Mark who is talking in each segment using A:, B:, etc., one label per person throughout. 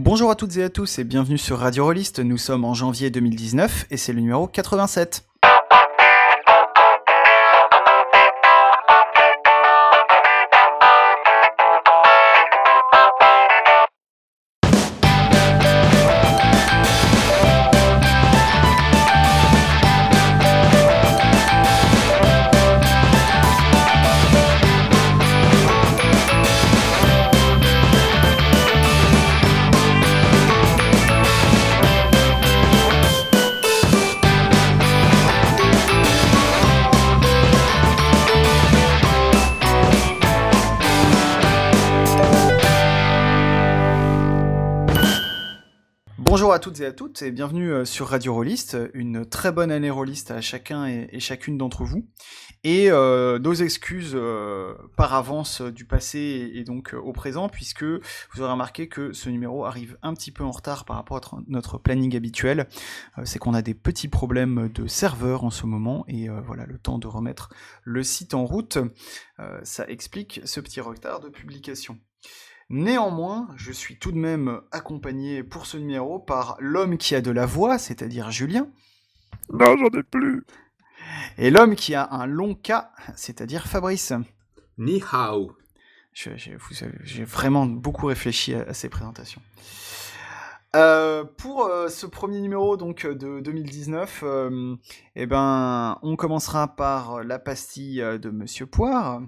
A: Bonjour à toutes et à tous et bienvenue sur Radio Rollist. Nous sommes en janvier 2019 et c'est le numéro 87. À toutes et à toutes et bienvenue euh, sur Radio Rollist. Une très bonne année Rollist à chacun et, chacune d'entre vous. Et euh, nos excuses euh, par avance du passé et, donc au présent, puisque vous aurez remarqué que ce numéro arrive un petit peu en retard par rapport à notre planning habituel. C'est qu'on a des petits problèmes de serveur en ce moment et voilà le temps de remettre le site en route. ça explique ce petit retard de publication. Néanmoins, je suis tout de même accompagné pour ce numéro par l'homme qui a de la voix, c'est-à-dire Julien.
B: Non, j'en ai plus.
A: Et l'homme qui a un long cas, c'est-à-dire Fabrice.
C: Ni hao.
A: J'ai vraiment beaucoup réfléchi à, ces présentations. Euh, pour euh, ce premier numéro donc de 2019, euh, eh ben, on commencera par la pastille de Monsieur Poire,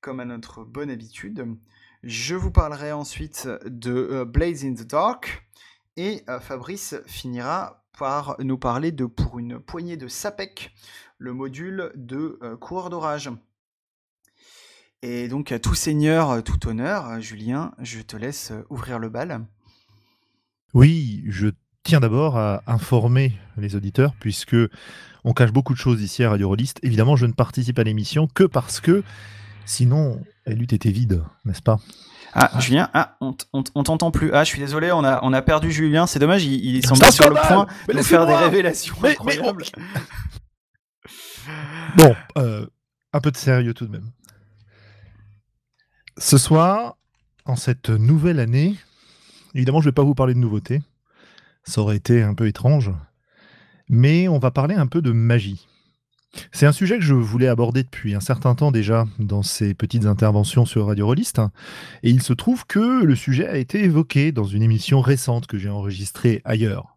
A: comme à notre bonne habitude. Je vous parlerai ensuite de euh, Blaze in the Dark. Et euh, Fabrice finira par nous parler de Pour une poignée de SAPEC, le module de euh, coureur d'orage. Et donc, à tout seigneur, tout honneur, Julien, je te laisse ouvrir le bal.
B: Oui, je tiens d'abord à informer les auditeurs, puisque on cache beaucoup de choses ici à Radio Rollist. Évidemment, je ne participe à l'émission que parce que Sinon, elle eût été vide, n'est-ce pas?
A: Ah, Julien, ah, on, t'entend plus. Ah, je suis désolé, on a, on a perdu Julien. C'est dommage, il, il semblait sur le point de faire des révélations incroyables.
B: bon, euh, un peu de sérieux tout de même. Ce soir, en cette nouvelle année, évidemment, je ne vais pas vous parler de nouveautés. Ça aurait été un peu étrange. Mais on va parler un peu de magie. C'est un sujet que je voulais aborder depuis un certain temps déjà dans ces petites interventions sur Radio Rollist. Et il se trouve que le sujet a été évoqué dans une émission récente que j'ai enregistrée ailleurs.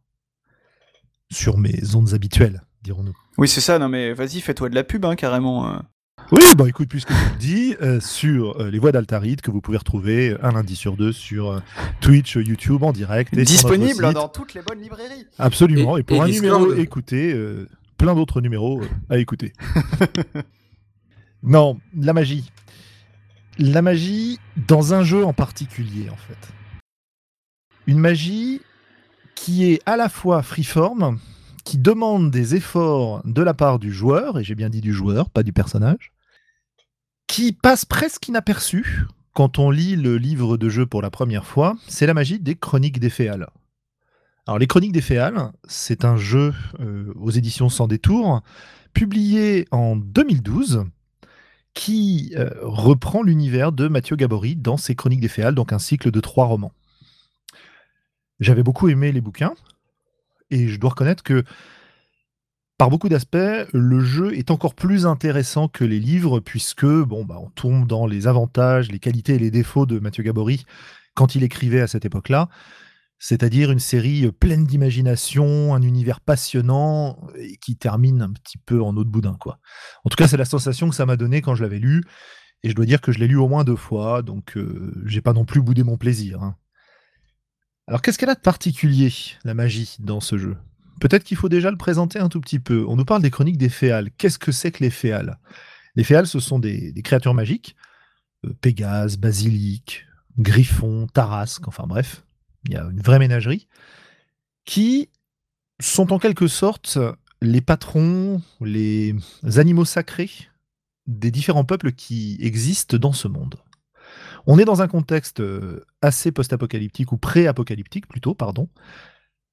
B: Sur mes ondes habituelles, dirons-nous.
A: Oui, c'est ça. Non, mais vas-y, fais-toi de la pub, hein, carrément. Hein.
B: Oui, bon, écoute, puisque je le dis, euh, sur euh, les voix d'Altaride que vous pouvez retrouver un lundi sur deux sur euh, Twitch, YouTube en direct.
A: Et Disponible dans toutes les bonnes librairies.
B: Absolument. Et, pour un numéro écouté, plein d'autres numéros euh, à écouter. non, la magie. La magie dans un jeu en particulier, en fait. Une magie qui est à la fois freeform, qui demande des efforts de la part du joueur, et j'ai bien dit du joueur, pas du personnage, qui passe presque inaperçu quand on lit le livre de jeu pour la première fois, c'est la magie des chroniques des Féales. Les Chroniques des Féales, c'est un jeu euh, aux éditions Sans Détour, publié en 2012, qui euh, reprend l'univers de Mathieu Gabory dans ses Chroniques des Féales, donc un cycle de trois romans. J'avais beaucoup aimé les bouquins, et je dois reconnaître que par beaucoup d'aspects, le jeu est encore plus intéressant que les livres, puisque bon, bah, on tombe dans les avantages, les qualités et les défauts de Mathieu Gabory quand il écrivait à cette époque-là c'est-à-dire une série euh, pleine d'imagination, un univers passionnant et qui termine un petit peu en eau de boudin. Quoi. En tout cas, c'est la sensation que ça m'a donné quand je l'avais lu, et je dois dire que je l'ai lu au moins deux fois, donc euh, j'ai pas non plus boudé mon plaisir. Hein. Alors qu'est-ce qu'elle a de particulier, la magie, dans ce jeu? Peut-être qu'il faut déjà le présenter un tout petit peu. On nous parle des chroniques des féales. Qu'est-ce que c'est que les féales? Les féales, ce sont des, créatures magiques. Euh, Pégase, basilic, griffon, tarasque, enfin bref, il y a une vraie ménagerie, qui sont en quelque sorte les patrons, les animaux sacrés des différents peuples qui existent dans ce monde. On est dans un contexte euh, assez post-apocalyptique ou pré-apocalyptique plutôt, pardon.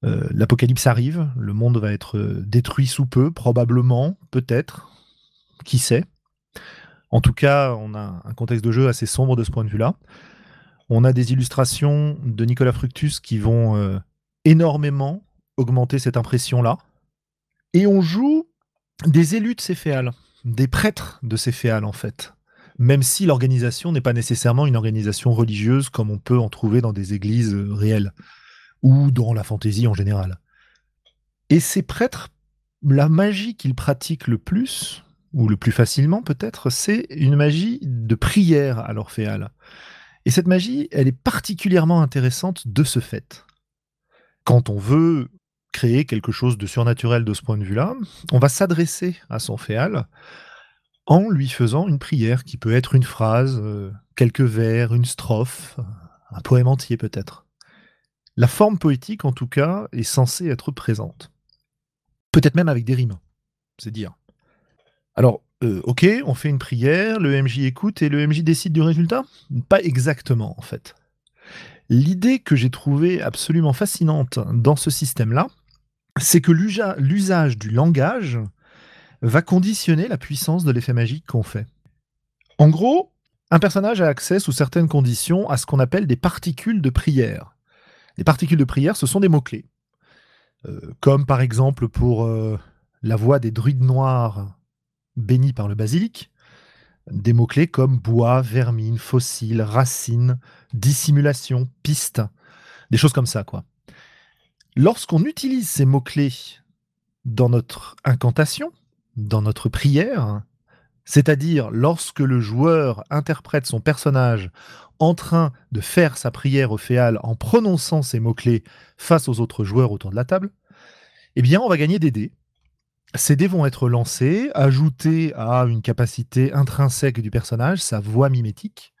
B: Euh, l'apocalypse arrive, le monde va être euh, détruit sous peu, probablement, peut-être, qui sait. En tout cas, on a un contexte de jeu assez sombre de ce point de vue-là. On a des illustrations de Nicolas Fructus qui vont euh, énormément augmenter cette impression-là. Et on joue des élus de Céphéal, des prêtres de Céphéal en fait. Même si l'organisation n'est pas nécessairement une organisation religieuse comme on peut en trouver dans des églises euh, réelles ou dans la fantaisie en général. Et ces prêtres, la magie qu'ils pratiquent le plus, ou le plus facilement peut-être, c'est une magie de prière à l'Orphéal. Et cette magie, elle est particulièrement intéressante de ce fait. Quand on veut créer quelque chose de surnaturel de ce point de vue-là, on va s'adresser à son féal en lui faisant une prière qui peut être une phrase, euh, quelques vers, une strophe, un poème entier peut-être. La forme poétique, en tout cas, est censée être présente. Peut-être même avec des rimes, c'est dire. Alors, euh, ok, on fait une prière, le MJ écoute et le MJ décide du résultat? Pas exactement, en fait. L'idée que j'ai trouvée absolument fascinante dans ce système-là, c'est que l'usage du langage va conditionner la puissance de l'effet magique qu'on fait. En gros, un personnage a accès sous certaines conditions à ce qu'on appelle des particules de prière. Les particules de prière, ce sont des mots-clés. Euh, comme par exemple pour euh, la voix des druides noirs bénis par le basilic, des mots-clés comme bois, vermine, fossile, racine, dissimulation, piste, des choses comme ça, quoi. Lorsqu'on utilise ces mots-clés dans notre incantation, dans notre prière, c'est-à-dire lorsque le joueur interprète son personnage en train de faire sa prière au féal en prononçant ces mots-clés face aux autres joueurs autour de la table, eh bien on va gagner des dés ces dés vont être lancés, ajoutés à une capacité intrinsèque du personnage, sa voix mimétique.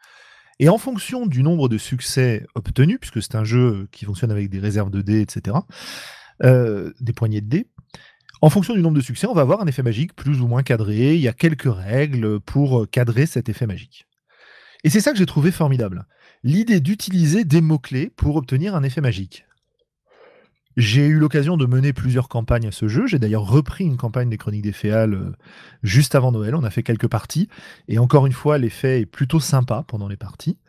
B: Et en fonction du nombre de succès obtenus, puisque c'est un jeu qui fonctionne avec des réserves de dés, etc., euh, des poignées de dés, en fonction du nombre de succès, on va avoir un effet magique plus ou moins cadré. Il y a quelques règles pour cadrer cet effet magique. Et c'est ça que j'ai trouvé formidable. L'idée d'utiliser des mots-clés pour obtenir un effet magique. J'ai eu l'occasion de mener plusieurs campagnes à ce jeu. J'ai d'ailleurs repris une campagne des Chroniques des Féales euh, juste avant Noël. On a fait quelques parties. Et encore une fois, l'effet est plutôt sympa pendant les parties.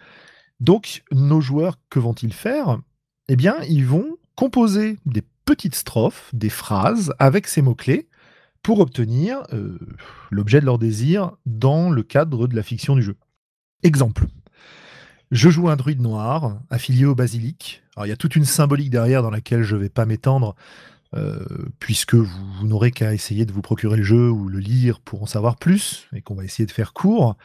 B: Donc, nos joueurs, que vont-ils faire? Eh bien, ils vont composer des petites strophes, des phrases avec ces mots-clés pour obtenir euh, l'objet de leur désir dans le cadre de la fiction du jeu. Exemple. Je joue un druide noir, affilié au basilic. Alors, il y a toute une symbolique derrière dans laquelle je ne vais pas m'étendre, euh, puisque vous, n'aurez qu'à essayer de vous procurer le jeu ou le lire pour en savoir plus, et qu'on va essayer de faire court.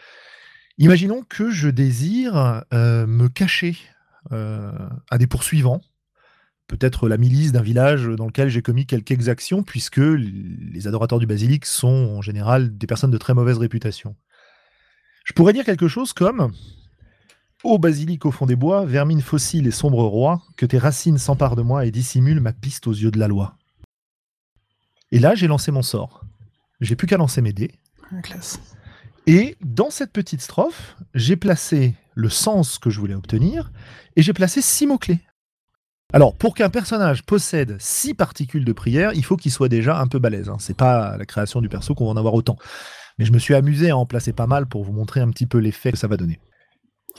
B: Imaginons que je désire euh, me cacher euh, à des poursuivants, peut-être la milice d'un village dans lequel j'ai commis quelques exactions, puisque les adorateurs du basilic sont en général des personnes de très mauvaise réputation. Je pourrais dire quelque chose comme Ô basilic au fond des bois, vermine fossile et sombre roi, que tes racines s'emparent de moi et dissimulent ma piste aux yeux de la loi. Et là, j'ai lancé mon sort. J'ai plus qu'à lancer mes dés.
A: Classe.
B: Et dans cette petite strophe, j'ai placé le sens que je voulais obtenir et j'ai placé six mots-clés. Alors, pour qu'un personnage possède six particules de prière, il faut qu'il soit déjà un peu balèze. Hein. C'est pas la création du perso qu'on va en avoir autant. Mais je me suis amusé à en placer pas mal pour vous montrer un petit peu l'effet que ça va donner.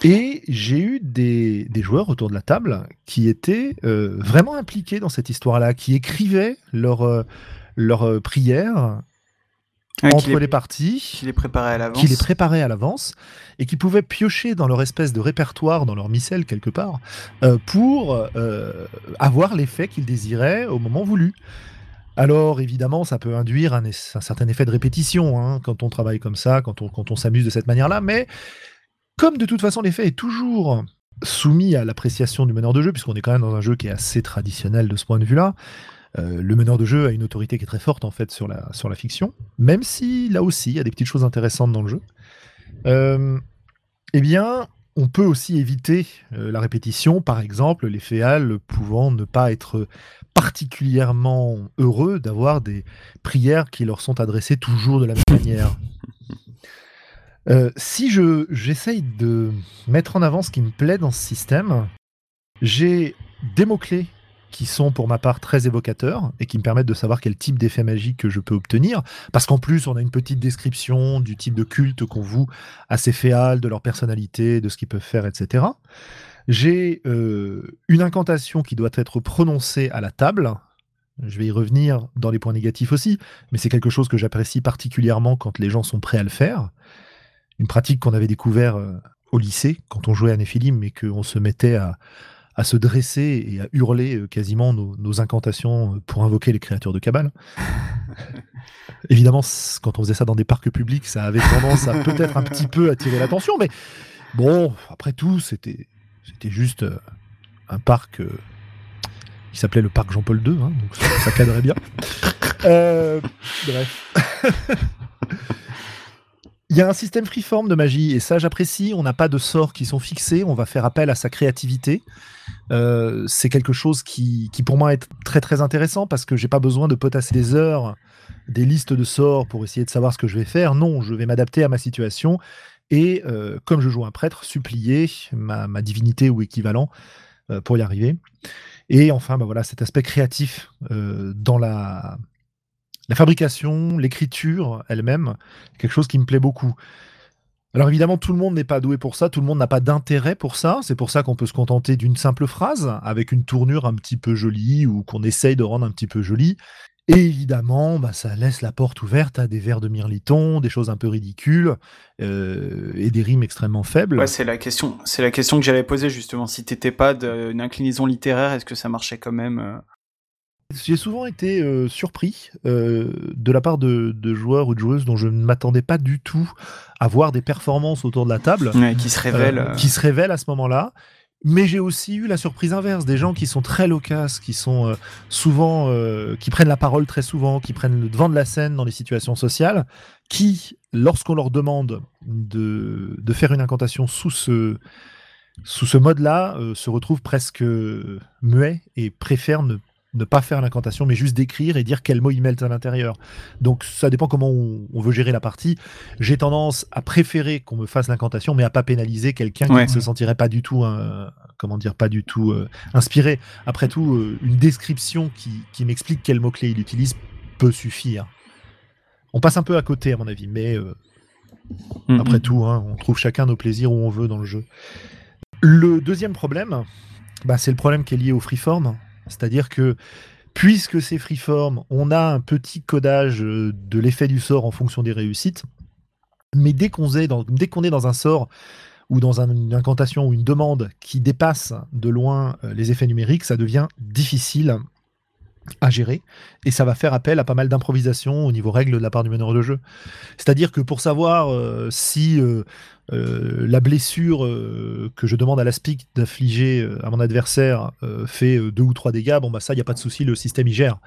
B: Et j'ai eu des, joueurs autour de la table qui étaient euh, vraiment impliqués dans cette histoire-là, qui écrivaient leurs leur, euh, prières entre les, parties,
A: qui les préparaient à l'avance,
B: qui les préparaient à l'avance, et qui pouvaient piocher dans leur espèce de répertoire, dans leur missel quelque part, euh, pour avoir l'effet qu'ils désiraient au moment voulu. Alors évidemment, ça peut induire un, certain effet de répétition hein, quand on travaille comme ça, quand on, quand on s'amuse de cette manière-là, mais comme de toute façon l'effet est toujours soumis à l'appréciation du meneur de jeu, puisqu'on est quand même dans un jeu qui est assez traditionnel de ce point de vue-là, euh, le meneur de jeu a une autorité qui est très forte en fait sur la, fiction, même si là aussi il y a des petites choses intéressantes dans le jeu. Euh, eh bien, on peut aussi éviter euh, la répétition, par exemple, les féales pouvant ne pas être particulièrement heureux d'avoir des prières qui leur sont adressées toujours de la même manière. Euh, si je j'essaye de mettre en avant ce qui me plaît dans ce système, j'ai des mots-clés qui sont pour ma part très évocateurs et qui me permettent de savoir quel type d'effet magique je peux obtenir. Parce qu'en plus, on a une petite description du type de culte qu'on voue à ces féales, de leur personnalité, de ce qu'ils peuvent faire, etc. J'ai une incantation qui doit être prononcée à la table. Je vais y revenir dans les points négatifs aussi, mais c'est quelque chose que j'apprécie particulièrement quand les gens sont prêts à le faire. Une pratique qu'on avait découvert au lycée quand on jouait à Néphilim, mais qu'on se mettait à, se dresser et à hurler quasiment nos, incantations pour invoquer les créatures de Cabal. Évidemment, quand on faisait ça dans des parcs publics, ça avait tendance à peut-être un petit peu attirer l'attention, mais bon, après tout, c'était c'était juste un parc qui s'appelait le parc Jean-Paul II, hein, donc ça, cadrait bien. Euh, bref. Il y a un système freeform de magie, et ça j'apprécie. On n'a pas de sorts qui sont fixés, on va faire appel à sa créativité. Euh, c'est quelque chose qui, pour moi est très très intéressant parce que j'ai pas besoin de potasser des heures, des listes de sorts pour essayer de savoir ce que je vais faire. Non, je vais m'adapter à ma situation et euh, comme je joue un prêtre, supplier ma, divinité ou équivalent pour y arriver. Et enfin, bah voilà, cet aspect créatif euh, dans la, la fabrication, l'écriture elle-même, quelque chose qui me plaît beaucoup. Alors évidemment, tout le monde n'est pas doué pour ça, tout le monde n'a pas d'intérêt pour ça. C'est pour ça qu'on peut se contenter d'une simple phrase avec une tournure un petit peu jolie ou qu'on essaye de rendre un petit peu jolie. Et évidemment, bah, ça laisse la porte ouverte à des vers de mirliton, des choses un peu ridicules euh, et des rimes extrêmement faibles.
A: C'est la question. C'est la question que j'allais poser justement. Si t'étais pas d'une inclinaison littéraire, est-ce que ça marchait quand même euh
B: J'ai souvent été euh, surpris de la part de, joueurs ou de joueuses dont je ne m'attendais pas du tout à voir des performances autour de la table,
A: qui se révèlent,
B: qui se révèlent à ce moment-là. Mais j'ai aussi eu la surprise inverse, des gens qui sont très loquaces, qui sont euh, souvent, euh, qui prennent la parole très souvent, qui prennent le devant de la scène dans les situations sociales, qui, lorsqu'on leur demande de, de, faire une incantation sous ce, sous ce mode-là, euh, se retrouvent presque muets et préfèrent ne ne pas faire l'incantation, mais juste d'écrire et dire quel mot ils mettent à l'intérieur. Donc ça dépend comment on, veut gérer la partie. J'ai tendance à préférer qu'on me fasse l'incantation, mais à pas pénaliser quelqu'un qui ne se sentirait pas du tout, euh, comment dire, pas du tout euh, inspiré. Après tout, euh, une description qui, m'explique quel mot clé il utilise peut suffire. On passe un peu à côté à mon avis, mais après tout, hein, on trouve chacun nos plaisirs où on veut dans le jeu. Le deuxième problème, bah, c'est le problème qui est lié au freeform. C'est-à-dire que puisque c'est freeform, on a un petit codage euh, de l'effet du sort en fonction des réussites. Mais dès qu'on est, dans, un sort ou dans une incantation ou une demande qui dépasse de loin euh, les effets numériques, ça devient difficile à gérer et ça va faire appel à pas mal d'improvisation au niveau règles de la part du meneur de jeu. C'est-à-dire que pour savoir euh, si euh, la blessure euh, que je demande à l'aspic d'affliger euh, à mon adversaire fait deux ou trois dégâts, bon bah ça, il n'y a pas de souci, le système y gère.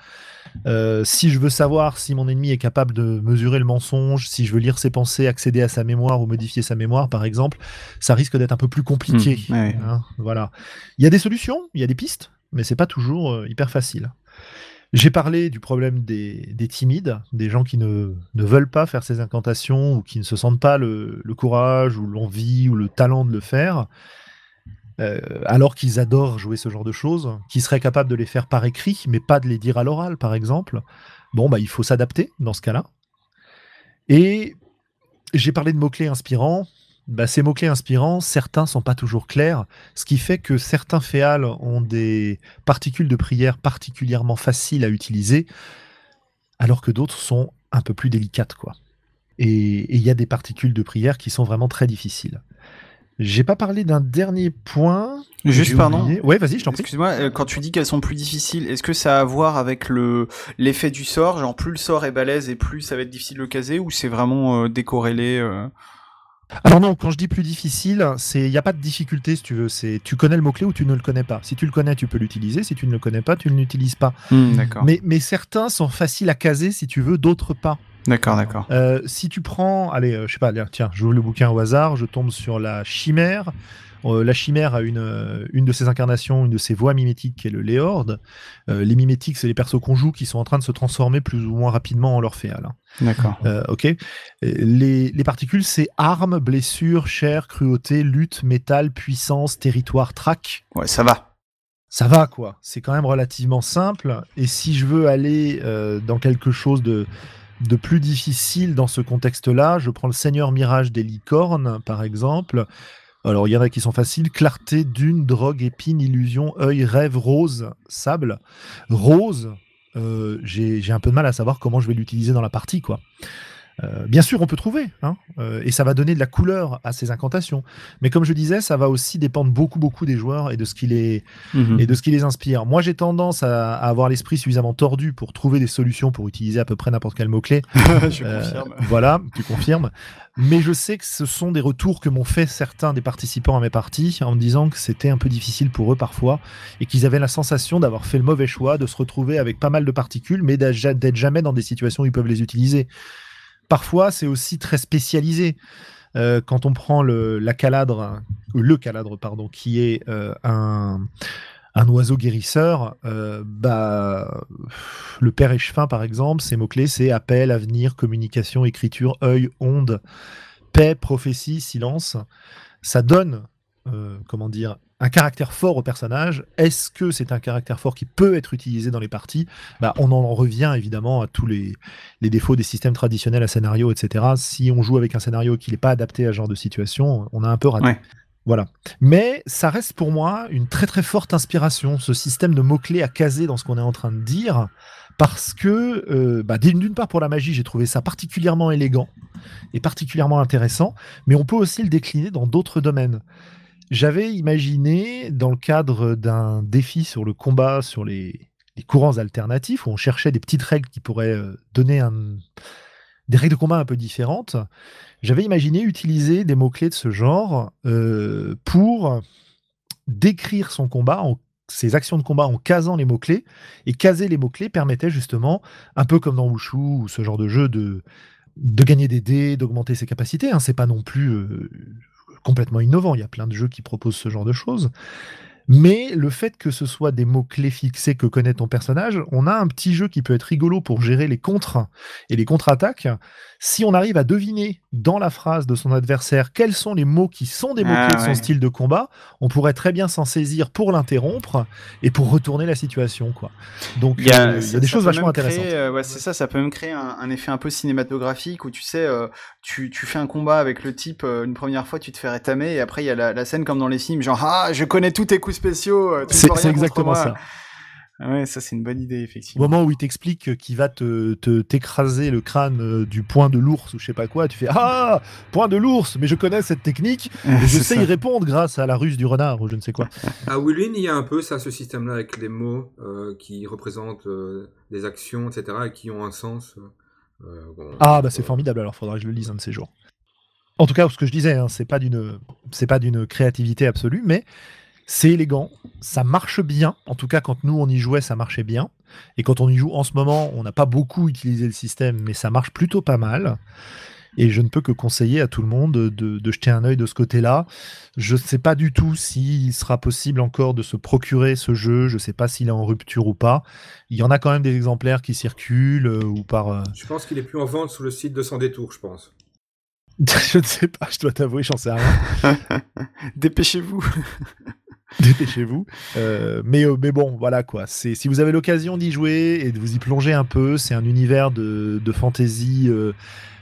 B: si je veux savoir si mon ennemi est capable de mesurer le mensonge, si je veux lire ses pensées, accéder à sa mémoire ou modifier sa mémoire, par exemple, ça risque d'être un peu plus compliqué. Mmh, hein, voilà. Il y a des solutions, il y a des pistes, mais c'est pas toujours hyper facile. J'ai parlé du problème des, timides, des gens qui ne, veulent pas faire ces incantations ou qui ne se sentent pas le, courage ou l'envie ou le talent de le faire, euh, alors qu'ils adorent jouer ce genre de choses, qui seraient capables de les faire par écrit, mais pas de les dire à l'oral, par exemple. Bon, bah, il faut s'adapter dans ce cas-là. Et j'ai parlé de mots-clés inspirants. Bah, ces mots-clés inspirants, certains sont pas toujours clairs, ce qui fait que certains féals ont des particules de prière particulièrement faciles à utiliser, alors que d'autres sont un peu plus délicates, quoi. Et il y a des particules de prière qui sont vraiment très difficiles. J'ai pas parlé d'un dernier point.
A: Juste, pardon.
B: Ouais, vas-y, je t'en prie.
A: Excuse-moi, euh, quand tu dis qu'elles sont plus difficiles, est-ce que ça a à voir avec le l'effet du sort? Genre, plus le sort est balèze et plus ça va être difficile de le caser, ou c'est vraiment euh, décorrélé euh?
B: Alors non, quand je dis plus difficile, c'est il n'y a pas de difficulté si tu veux. C'est tu connais le mot clé ou tu ne le connais pas. Si tu le connais, tu peux l'utiliser. Si tu ne le connais pas, tu ne l'utilises pas.
A: Hmm,
B: mais, mais certains sont faciles à caser si tu veux, d'autres pas.
A: D'accord, d'accord.
B: Euh, si tu prends, allez, euh, je sais pas, tiens, j'ouvre le bouquin au hasard, je tombe sur la chimère. Euh, la chimère a une, une de ses incarnations, une de ses voix mimétiques qui est le Léord. les mimétiques, c'est les persos qu'on joue qui sont en train de se transformer plus ou moins rapidement en. Hein.
A: D'accord.
B: ok. Les, les particules, c'est armes, blessures, chair, cruauté, lutte, métal, puissance, territoire, trac.
A: Ouais, ça va
B: ça va quoi. C'est quand même relativement simple. Et si je veux aller dans quelque chose de, de plus difficile dans ce contexte-là, je prends le Seigneur Mirage des licornes, par exemple. Alors, il y en a qui sont faciles. Clarté, dune, drogue, épine, illusion, œil, rêve, rose, sable. Rose, euh, j'ai un peu de mal à savoir comment je vais l'utiliser dans la partie, quoi. Euh, bien sûr, on peut trouver, hein, euh, et ça va donner de la couleur à ces incantations. Mais comme je disais, ça va aussi dépendre beaucoup, beaucoup des joueurs et de ce qui les,
A: Mhm.
B: et de ce qui les inspire. Moi, j'ai tendance à, à avoir l'esprit suffisamment tordu pour trouver des solutions pour utiliser à peu près n'importe quel mot-clé.
A: je
B: Euh,
A: confirme.
B: voilà, tu confirmes. Mais je sais que ce sont des retours que m'ont fait certains des participants à mes parties en me disant que c'était un peu difficile pour eux parfois et qu'ils avaient la sensation d'avoir fait le mauvais choix, de se retrouver avec pas mal de particules, mais d'être jamais dans des situations où ils peuvent les utiliser. Parfois, c'est aussi très spécialisé. Euh, quand on prend le, la caladre, caladre, pardon, qui est euh, un, oiseau guérisseur, euh, bah, le père échevin, par exemple, ses mots-clés, c'est appel, avenir, communication, écriture, œil, onde, paix, prophétie, silence. Ça donne, comment dire, un caractère fort au personnage. Est-ce que c'est un caractère fort qui peut être utilisé dans les parties? Bah, On en revient évidemment à tous les, les défauts des systèmes traditionnels à scénario, etc. Si on joue avec un scénario qui n'est pas adapté à ce genre de situation, on a un peu raté.
A: Ouais.
B: Voilà. Mais ça reste pour moi une très très forte inspiration, ce système de mots-clés à caser dans ce qu'on est en train de dire, parce que euh, bah, d'une d'une part pour la magie, j'ai trouvé ça particulièrement élégant et particulièrement intéressant, mais on peut aussi le décliner dans d'autres domaines. J'avais imaginé, dans le cadre d'un défi sur le combat, sur les, courants alternatifs, où on cherchait des petites règles qui pourraient euh, donner des règles de combat un peu différentes, j'avais imaginé utiliser des mots-clés de ce genre euh, pour décrire son combat, ses actions de combat en casant les mots-clés. Et caser les mots-clés permettait justement, un peu comme dans Wushu ou ce genre de jeu, de, de gagner des dés, d'augmenter ses capacités. Hein. C'est pas non plus euh, complètement innovant. Il y a plein de jeux qui proposent ce genre de choses. Mais le fait que ce soit des mots-clés fixés que connaît ton personnage, on a un petit jeu qui peut être rigolo pour gérer les contres et les contre-attaques. Si on arrive à deviner dans la phrase de son adversaire quels sont les mots qui sont des mots-clés
A: Ah,
B: de son
A: ouais.
B: style de combat, on pourrait très bien s'en saisir pour l'interrompre et pour retourner la situation. Quoi. Donc
A: Il y a,
B: euh, il y
A: ça-
B: a des choses vachement
A: créer,
B: intéressantes.
A: euh, ouais, c'est ça, ça peut même créer un, un effet un peu cinématographique où tu sais, euh, tu, tu fais un combat avec le type une première fois, tu te fais rétamer et après il y a la, la scène comme dans les films, genre ah, je connais tous tes coups spéciaux. euh,
B: C'est exactement ça.
A: Ah Ouais, ça c'est une bonne idée
B: Au
A: effectivement.
B: moment où il t'explique qu'il va te t'écraser le crâne euh, du point de l'ours ou je sais pas quoi, tu fais Ah Point de l'ours, mais je connais cette technique et je sais
A: ça.
B: y répondre grâce à la ruse du renard ou je ne sais quoi.
C: À Willwin, il y a un peu ça, ce système-là, avec les mots euh, qui représentent euh, des actions, etc., et qui ont un sens. euh, bon,
B: Ah bah c'est formidable, alors faudra que je le lise un de ces jours. En tout cas, ce que je disais, hein, c'est pas d'une c'est pas d'une créativité absolue, mais c'est élégant, ça marche bien. En tout cas, quand nous on y jouait, ça marchait bien. Et quand on y joue en ce moment, on n'a pas beaucoup utilisé le système, mais ça marche plutôt pas mal. Et je ne peux que conseiller à tout le monde de, de jeter un œil de ce côté-là. Je ne sais pas du tout s'il sera possible encore de se procurer ce jeu. Je ne sais pas s'il est en rupture ou pas. Il y en a quand même des exemplaires qui circulent euh, ou par. euh,
C: Je pense qu'il est plus en vente sur le site de Sans Détour, je pense.
B: je ne sais pas, je dois t'avouer, j'en sais rien.
A: Dépêchez-vous.
B: Dépêchez-vous. Euh, mais, euh, mais bon, voilà quoi. C'est si vous avez l'occasion d'y jouer et de vous y plonger un peu, c'est un univers de, de fantasy euh,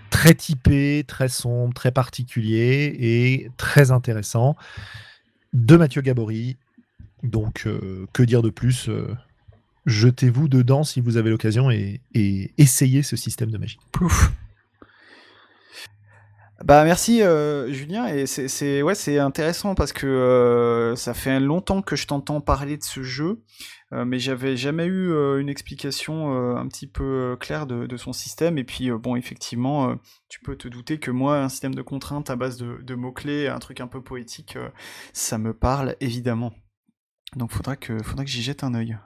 B: très typé, très sombre, très particulier et très intéressant de Mathieu Gabory. Donc, euh, que dire de plus Jetez-vous dedans si vous avez l'occasion et, et essayez ce système de magie.
A: Plouf. Bah merci euh, Julien et c'est ouais c'est intéressant parce que euh, ça fait longtemps que je t'entends parler de ce jeu euh, mais j'avais jamais eu une explication un petit peu claire de, son système. Et puis bon effectivement tu peux te douter que moi un système de contraintes à base de, de mots clés un truc un peu poétique ça me parle évidemment. Donc faudra que faudra que j'y jette un œil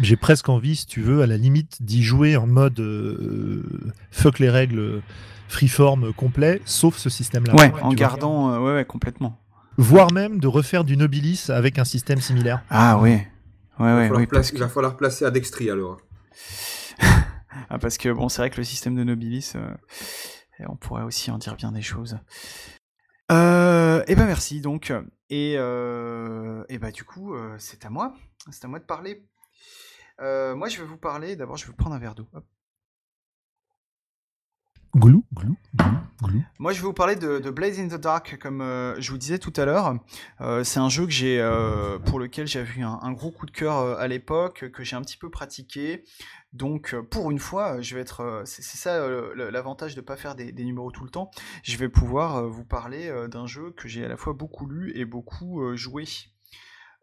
B: J'ai presque envie, si tu veux, à la limite d'y jouer en mode euh, fuck les règles freeform complet, sauf ce système-là.
A: ouais en gardant euh, ouais ouais complètement
B: Voire même de refaire du Nobilis avec un système similaire.
A: ah ouais ouais
C: il, va
A: ouais,
C: falloir
A: oui,
C: placer-
A: parce que-
C: il va falloir placer à Dextry alors.
A: Ah, parce que bon, c'est vrai que le système de Nobilis, euh, on pourrait aussi en dire bien des choses. Euh, et ben merci donc. Et, euh, et ben du coup, euh, c'est à moi. C'est à moi de parler. Euh, moi, je vais vous parler. D'abord, je vais vous prendre un verre d'eau.
B: Glou, glou, glou.
A: Moi, je vais vous parler de, de Blaze in the Dark, comme euh, je vous disais tout à l'heure. Euh, c'est un jeu que j'ai, euh, pour lequel j'avais eu un, un gros coup de cœur à l'époque, que j'ai un petit peu pratiqué. Donc, pour une fois, je vais être. c'est ça l'avantage de pas faire des, des numéros tout le temps. Je vais pouvoir vous parler d'un jeu que j'ai à la fois beaucoup lu et beaucoup joué.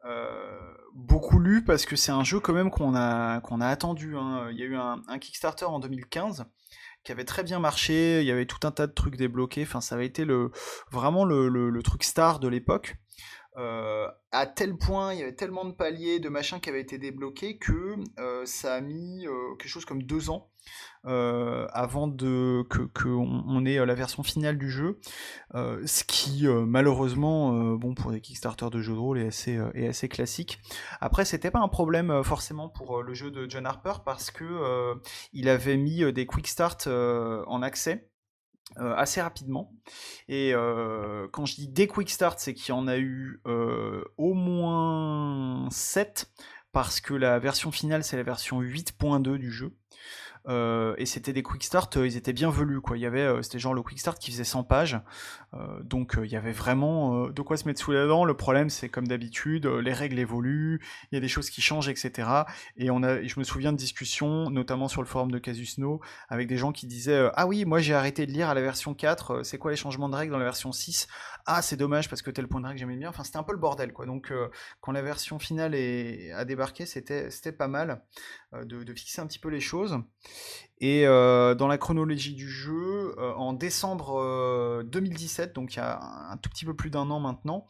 A: Euh, beaucoup lu parce que c'est un jeu quand même qu'on a qu'on a attendu. hein. Il y a eu un, Kickstarter en 2015 qui avait très bien marché. Il y avait tout un tas de trucs débloqués. Enfin, ça avait été le vraiment le truc star de l'époque. Euh, à tel point, il y avait tellement de paliers, de machins qui avaient été débloqués que euh, ça a mis euh, quelque chose comme deux ans avant de que, que on, on ait la version finale du jeu. Ce qui malheureusement, bon pour des Kickstarter de jeux de rôle est assez, classique. Après, c'était pas un problème forcément pour le jeu de John Harper parce que il avait mis des quick start euh, en accès. Euh, assez rapidement. Et euh, quand je dis des quick start, c'est qu'il y en a eu euh, au moins 7, parce que la version finale, c'est la version 8.2 du jeu. Euh, et c'était des quick start, euh, ils étaient bien velus quoi. Il y avait, euh, c'était genre le quick start qui faisait 100 pages, donc il y avait vraiment de quoi se mettre sous la dent. Le problème, c'est comme d'habitude, les règles évoluent, il y a des choses qui changent, etc. Et on a, je me souviens de discussions, notamment sur le forum de Casus No, avec des gens qui disaient ah oui, moi j'ai arrêté de lire à la version 4. euh, C'est quoi les changements de règles dans la version 6 Ah c'est dommage parce que tel point de règle j'aimais bien. Enfin c'était un peu le bordel quoi. Donc quand la version finale est, a débarqué, c'était pas mal de fixer un petit peu les choses. Et euh, dans la chronologie du jeu, euh, en décembre euh, 2017, donc il y a un, tout petit peu plus d'un an maintenant,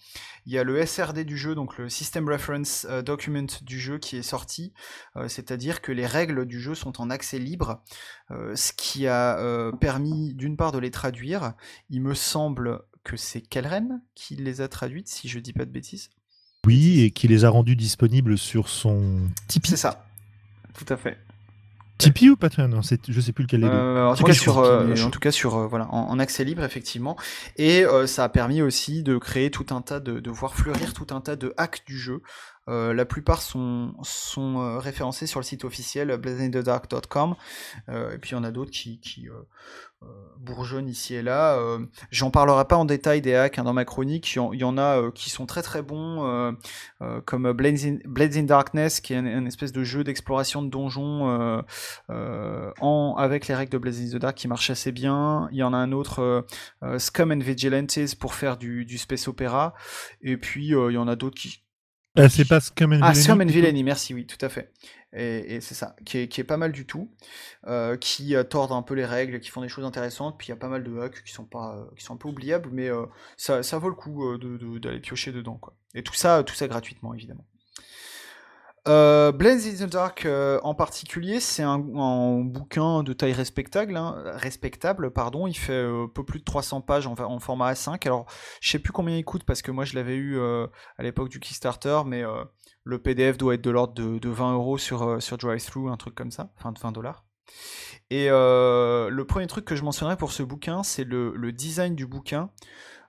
A: il y a le SRD du jeu, donc le System Reference euh, Document du jeu qui est sorti, euh, c'est-à-dire que les règles du jeu sont en accès libre, euh, ce qui a euh, permis d'une part de les traduire. Il me semble que c'est Kelren qui les a traduites, si je dis pas de bêtises.
B: Oui, et qui les a rendus disponibles sur son Tipeee.
A: C'est ça, tout à fait.
B: Tipeee ou Patreon Non, c'est- Je sais plus lequel des deux.
A: Euh, en, tout cas sur, euh, en tout cas sur euh, voilà en, en accès libre effectivement. Et euh, ça a permis aussi de créer tout un tas de, de voir fleurir tout un tas de hacks du jeu Euh, la plupart sont, euh, référencés sur le site officiel blazingthedark.com euh, et puis il y en a d'autres qui, qui euh, bourgeonnent ici et là. J'en parlerai pas en détail des hacks hein, dans ma chronique. Il y en, a qui sont très très bons, comme Blades in, Darkness, qui est un, espèce de jeu d'exploration de donjons avec les règles de Blades in the Dark qui marche assez bien. Il y en a un autre, Scum and Vigilantes, pour faire du, du space opéra. Et puis il y en a d'autres qui,
B: Euh, c'est pas Scum and
A: ah, Scum Villainy, merci, oui, tout à fait. Et, et c'est ça, qui est, qui est pas mal du tout, euh, qui euh, tordent un peu les règles, qui font des choses intéressantes, puis il y a pas mal de hacks qui sont, pas, euh, qui sont un peu oubliables, mais euh, ça, ça vaut le coup euh, de- de- d'aller piocher dedans. Quoi. Et tout ça, tout ça gratuitement, évidemment. Euh, Blades in the Dark euh, en particulier, c'est un, bouquin de taille respectable, hein, respectable pardon. il fait euh, un peu plus de 300 pages en, format A5. Alors, je sais plus combien il coûte parce que moi je l'avais eu euh, à l'époque du Kickstarter, mais le PDF doit être de l'ordre de, de 20 euros sur, sur DriveThru, un truc comme ça, enfin de 20 dollars. Et le premier truc que je mentionnerai pour ce bouquin, c'est le design du bouquin.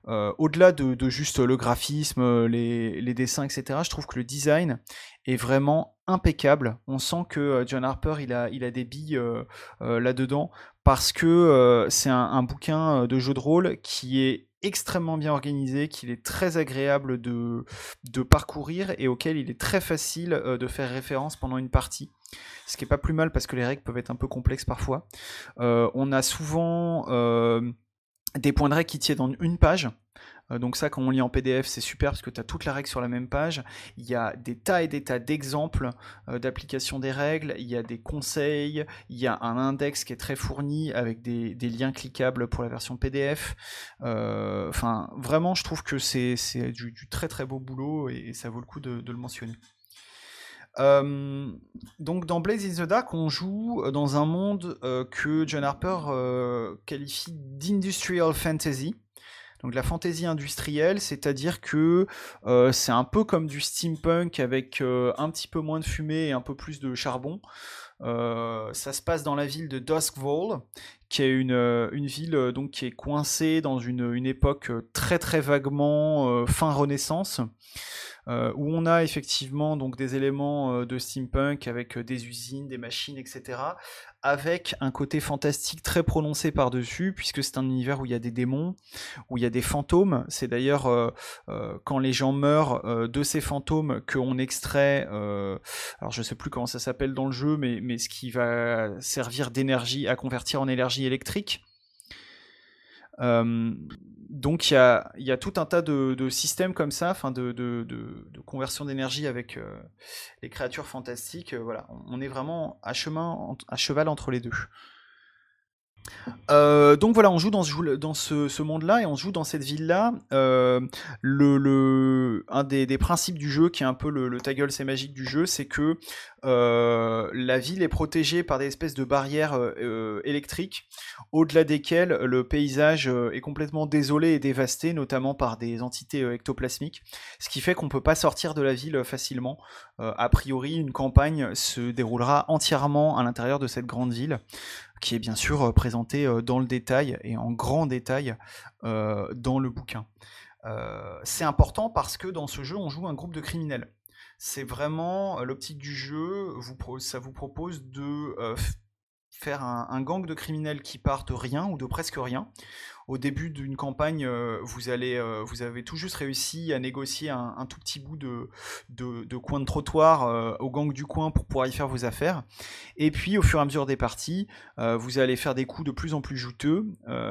A: Euh, Au-delà de, juste le graphisme, les, les dessins, etc., je trouve que le design est vraiment impeccable. On sent que euh, John Harper, il a, des billes euh, euh, là-dedans, parce que euh, c'est un, bouquin euh, de jeu de rôle qui est extrêmement bien organisé, qu'il est très agréable de, parcourir et auquel il est très facile euh, de faire référence pendant une partie. Ce qui est pas plus mal parce que les règles peuvent être un peu complexes parfois. Euh, on a souvent euh, des points de règle qui tiennent en une page. Euh, donc ça, quand on lit en PDF, c'est super parce que tu as toute la règle sur la même page. Il y a des tas et des tas d'exemples euh, d'application des règles. Il y a des conseils. Il y a un index qui est très fourni avec des, liens cliquables pour la version PDF. Euh, Enfin, vraiment, je trouve que c'est du, très très beau boulot et, ça vaut le coup de le mentionner. Euh, donc dans Blaze in the Dark, on joue dans un monde euh, que John Harper euh, qualifie d'industrial fantasy. Donc la fantasy industrielle, c'est-à-dire que euh, c'est un peu comme du steampunk avec euh, un petit peu moins de fumée et un peu plus de charbon. Euh, ça se passe dans la ville de Duskville, qui est une, euh, ville euh, donc qui est coincée dans une, époque euh, très très vaguement euh, fin Renaissance. Où on a effectivement donc des éléments de steampunk avec des usines, des machines, etc. Avec un côté fantastique très prononcé par-dessus, puisque c'est un univers où il y a des démons, où il y a des fantômes. C'est d'ailleurs quand les gens meurent de ces fantômes qu'on extrait, alors je sais plus comment ça s'appelle dans le jeu, mais, mais ce qui va servir d'énergie à convertir en énergie électrique. Euh, donc il y a, tout un tas de, systèmes comme ça, de, conversion d'énergie avec euh, les créatures fantastiques. Euh, voilà, on est vraiment à cheval entre les deux. Donc voilà, on joue dans ce, monde-là et on joue dans cette ville-là. Le, un des, principes du jeu, qui est un peu le, ta gueule c'est magique du jeu, c'est que la ville est protégée par des espèces de barrières électriques, au-delà desquelles le paysage est complètement désolé et dévasté, notamment par des entités ectoplasmiques, ce qui fait qu'on peut pas sortir de la ville facilement. a priori, une campagne se déroulera entièrement à l'intérieur de cette grande ville qui est bien sûr euh, présenté euh, dans le détail et en grand détail euh, dans le bouquin. c'est important parce que dans ce jeu, on joue un groupe de criminels. C'est vraiment l'optique du jeu, ça vous propose de faire un, gang de criminels qui partent rien ou de presque rien. Au début d'une campagne, euh, vous, euh, avez tout juste réussi à négocier un, tout petit bout de, coin de trottoir euh, au gang du coin pour pouvoir y faire vos affaires. Et puis, au fur et à mesure des parties, vous allez faire des coups de plus en plus juteux,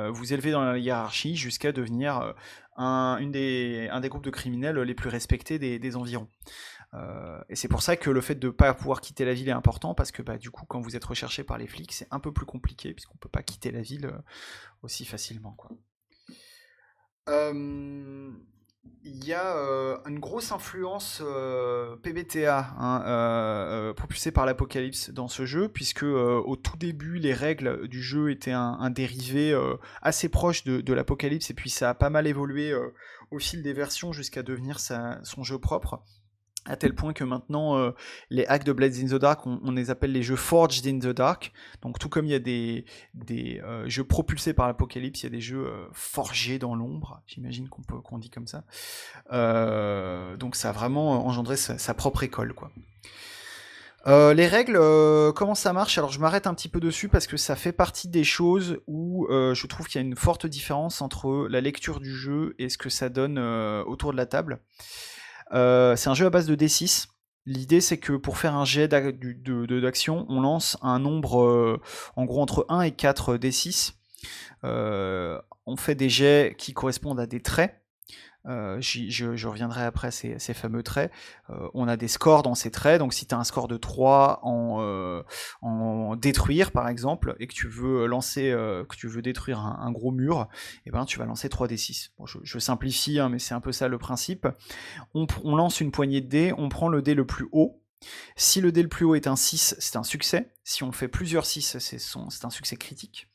A: vous élever dans la hiérarchie jusqu'à devenir un, des, groupes de criminels les plus respectés des environs. Euh, et c'est pour ça que le fait de ne pas pouvoir quitter la ville est important, parce que bah, du coup, quand vous êtes recherché par les flics, c'est un peu plus compliqué, puisqu'on ne peut pas quitter la ville euh, aussi facilement. Euh, il y a une grosse influence PBTA hein, propulsée par l'Apocalypse dans ce jeu, puisque au tout début, les règles du jeu étaient un, dérivé assez proche de, l'Apocalypse, et puis ça a pas mal évolué au fil des versions jusqu'à devenir son jeu propre à tel point que maintenant euh, les hacks de Blades in the Dark, on, les appelle les jeux Forged in the Dark. Donc tout comme il y a des, euh, jeux propulsés par l'Apocalypse, il y a des jeux euh, forgés dans l'ombre, j'imagine qu'on dit comme ça. donc ça a vraiment engendré sa, propre école, quoi. les règles, comment ça marche? Alors je m'arrête un petit peu dessus parce que ça fait partie des choses où je trouve qu'il y a une forte différence entre la lecture du jeu et ce que ça donne autour de la table. Euh, c'est un jeu à base de D6. L'idée, c'est que pour faire un jet d'action, on lance un nombre euh, en gros entre 1 et 4 D6. Euh, on fait des jets qui correspondent à des traits. Euh, je, reviendrai après ces, ces fameux traits. Euh, on a des scores dans ces traits, donc si tu as un score de 3 en, euh, en, détruire par exemple, et que tu veux détruire un, gros mur, eh ben tu vas lancer 3 d6. je, simplifie, hein, mais c'est un peu ça le principe. On, on lance une poignée de dés, on prend le dé le plus haut, si le dé le plus haut est un 6, c'est un succès. Si on fait plusieurs 6, c'est un succès critique.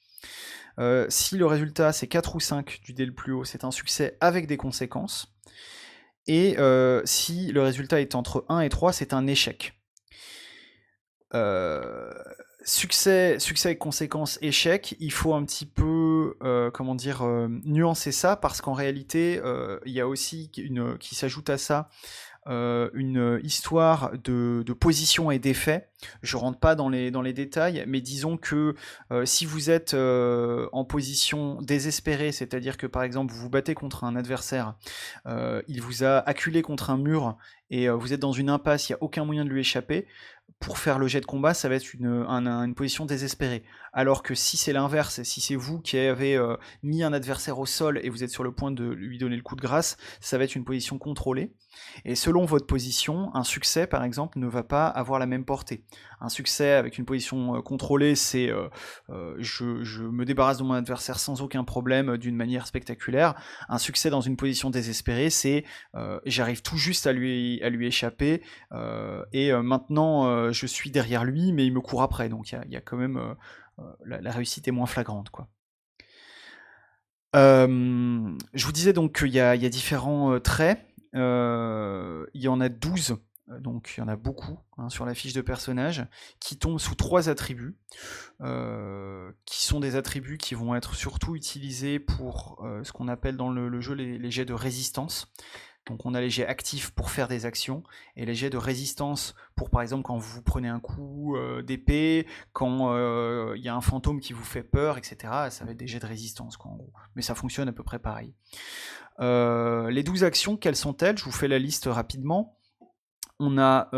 A: Euh, si le résultat c'est 4 ou 5 du dé le plus haut, c'est un succès avec des conséquences. Et euh, si le résultat est entre 1 et 3, c'est un échec. Euh, succès, succès avec conséquences, échec, il faut un petit peu, comment dire, nuancer ça parce qu'en réalité, il y a aussi une, qui s'ajoute à ça euh, une histoire de, position et d'effet. Je rentre pas dans les, dans les détails, mais disons que euh, si vous êtes euh, en position désespérée, c'est-à-dire que par exemple vous vous battez contre un adversaire, il vous a acculé contre un mur et vous êtes dans une impasse, il n'y a aucun moyen de lui échapper, pour faire le jet de combat, ça va être une, une position désespérée. Alors que si c'est l'inverse, si c'est vous qui avez mis un adversaire au sol et vous êtes sur le point de lui donner le coup de grâce, ça va être une position contrôlée. Et selon votre position, un succès, par exemple, ne va pas avoir la même portée. Un succès avec une position euh, contrôlée, c'est euh, euh, je, me débarrasse de mon adversaire sans aucun problème d'une manière spectaculaire. Un succès dans une position désespérée, c'est j'arrive tout juste à lui, à lui échapper et maintenant je suis derrière lui, mais il me court après. Donc il y, a, quand même la, réussite est moins flagrante, quoi. je vous disais donc qu'il y, y, a différents traits. il y en a 12 euh, donc il y en a beaucoup hein, sur la fiche de personnage, qui tombent sous trois attributs, euh, qui sont des attributs qui vont être surtout utilisés pour euh, ce qu'on appelle dans le, jeu les, jets de résistance. Donc on a les jets actifs pour faire des actions et les jets de résistance pour par exemple quand vous prenez un coup euh, d'épée, quand euh, il y a un fantôme qui vous fait peur, etc. Ça va être des jets de résistance quoi en. Mais ça fonctionne à peu près pareil. les 12 actions, quelles sont-elles? Je vous fais la liste rapidement. On a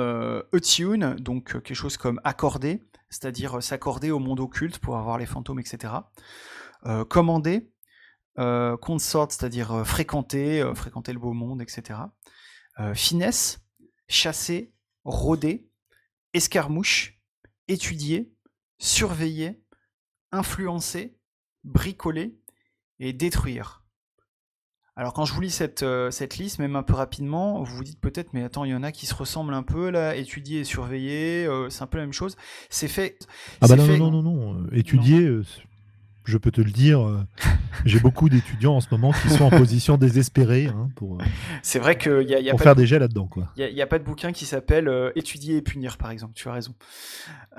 A: Attune, donc quelque chose comme accorder, c'est-à-dire s'accorder au monde occulte pour avoir les fantômes, etc. commander, euh, consort, c'est-à-dire euh, fréquenter, euh, fréquenter le beau monde, etc. finesse, chasser, rôder, escarmouche, étudier, surveiller, influencer, bricoler et détruire. Alors quand je vous lis cette, cette liste, même un peu rapidement, vous vous dites peut-être, mais attends, il y en a qui se ressemblent un peu là, étudier et surveiller, c'est un peu la même chose. C'est fait.
B: Ah bah non, non, non, non, non, étudier, je peux te le dire, euh, j'ai beaucoup d'étudiants en ce moment qui sont en position désespérée hein, pour, euh,
A: c'est vrai qu'il y a, y a
B: pour faire des jets là-dedans.
A: Il n'y a, pas de bouquin qui s'appelle euh, Étudier et punir, par exemple, tu as raison.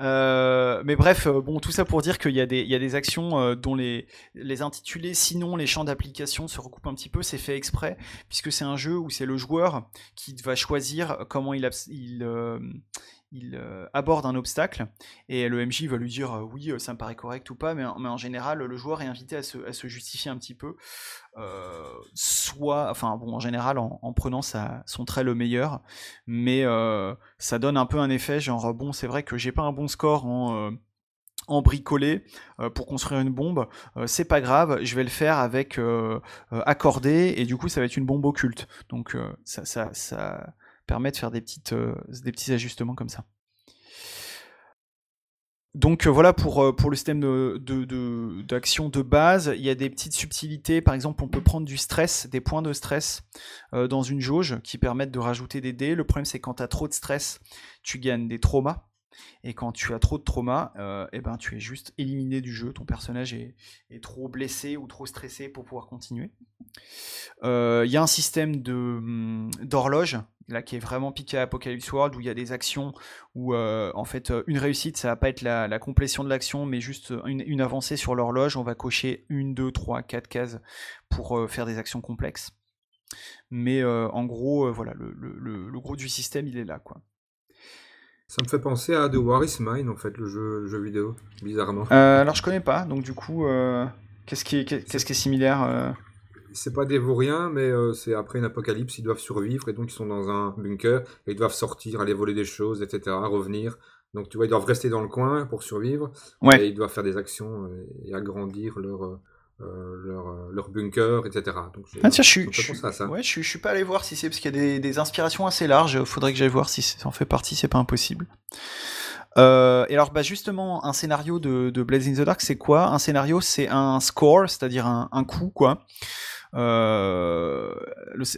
A: mais bref, bon, tout ça pour dire qu'il y, a des, y a des actions dont les, les intitulés, sinon les champs d'application se recoupent un petit peu, c'est fait exprès, puisque c'est un jeu où c'est le joueur qui va choisir comment il, il, il euh, aborde un obstacle et le MJ va lui dire euh, oui, euh, ça me paraît correct ou pas, mais, en général, le joueur est invité à se, justifier un petit peu, soit, enfin bon, en général, en, prenant son trait le meilleur, mais ça donne un peu un effet genre bon, c'est vrai que j'ai pas un bon score en en bricoler pour construire une bombe, c'est pas grave, je vais le faire avec accordé et du coup ça va être une bombe occulte. Donc ça, ça, ça, permet de faire des, petites, euh, des petits ajustements comme ça. Donc euh, voilà pour, euh, pour le système d'action de, de, base. Il y a des petites subtilités. Par exemple, on peut prendre du stress, des points de stress dans une jauge qui permettent de rajouter des dés. Le problème, c'est quand tu as trop de stress, tu gagnes des traumas. Et quand tu as trop de trauma, euh, eh ben, tu es juste éliminé du jeu. Ton personnage est, trop blessé ou trop stressé pour pouvoir continuer. Il y a un système hum, d'horloge là qui est vraiment piqué à Apocalypse World où il y a des actions où euh, en fait une réussite ça va pas être la, complétion de l'action mais juste une, avancée sur l'horloge. On va cocher une, deux, trois, quatre cases pour faire des actions complexes. Mais en gros voilà le, le, gros du système il est là quoi.
C: Ça me fait penser à The War is Mine, en fait, le jeu, jeu vidéo, bizarrement.
A: Euh, alors, je connais pas, donc du coup, euh, qu'est-ce qui, est, qu'est-ce qui est similaire euh
C: C'est pas des vauriens, mais c'est après une apocalypse, ils doivent survivre, et donc ils sont dans un bunker, et ils doivent sortir, aller voler des choses, etc., revenir. Donc, tu vois, ils doivent rester dans le coin pour survivre, et ils doivent faire des actions et agrandir leur euh, leur, euh, leur, bunker, etc.
A: Donc, ah tiens, je suis, Ouais, je, suis pas allé voir si c'est parce qu'il y a des, des, inspirations assez larges. Faudrait que j'aille voir si ça en fait partie. C'est pas impossible. Euh, et alors, bah justement, un scénario de, de Blaze in the Dark, c'est quoi? Un scénario, c'est un score, c'est-à-dire un, un coup, quoi. Euh,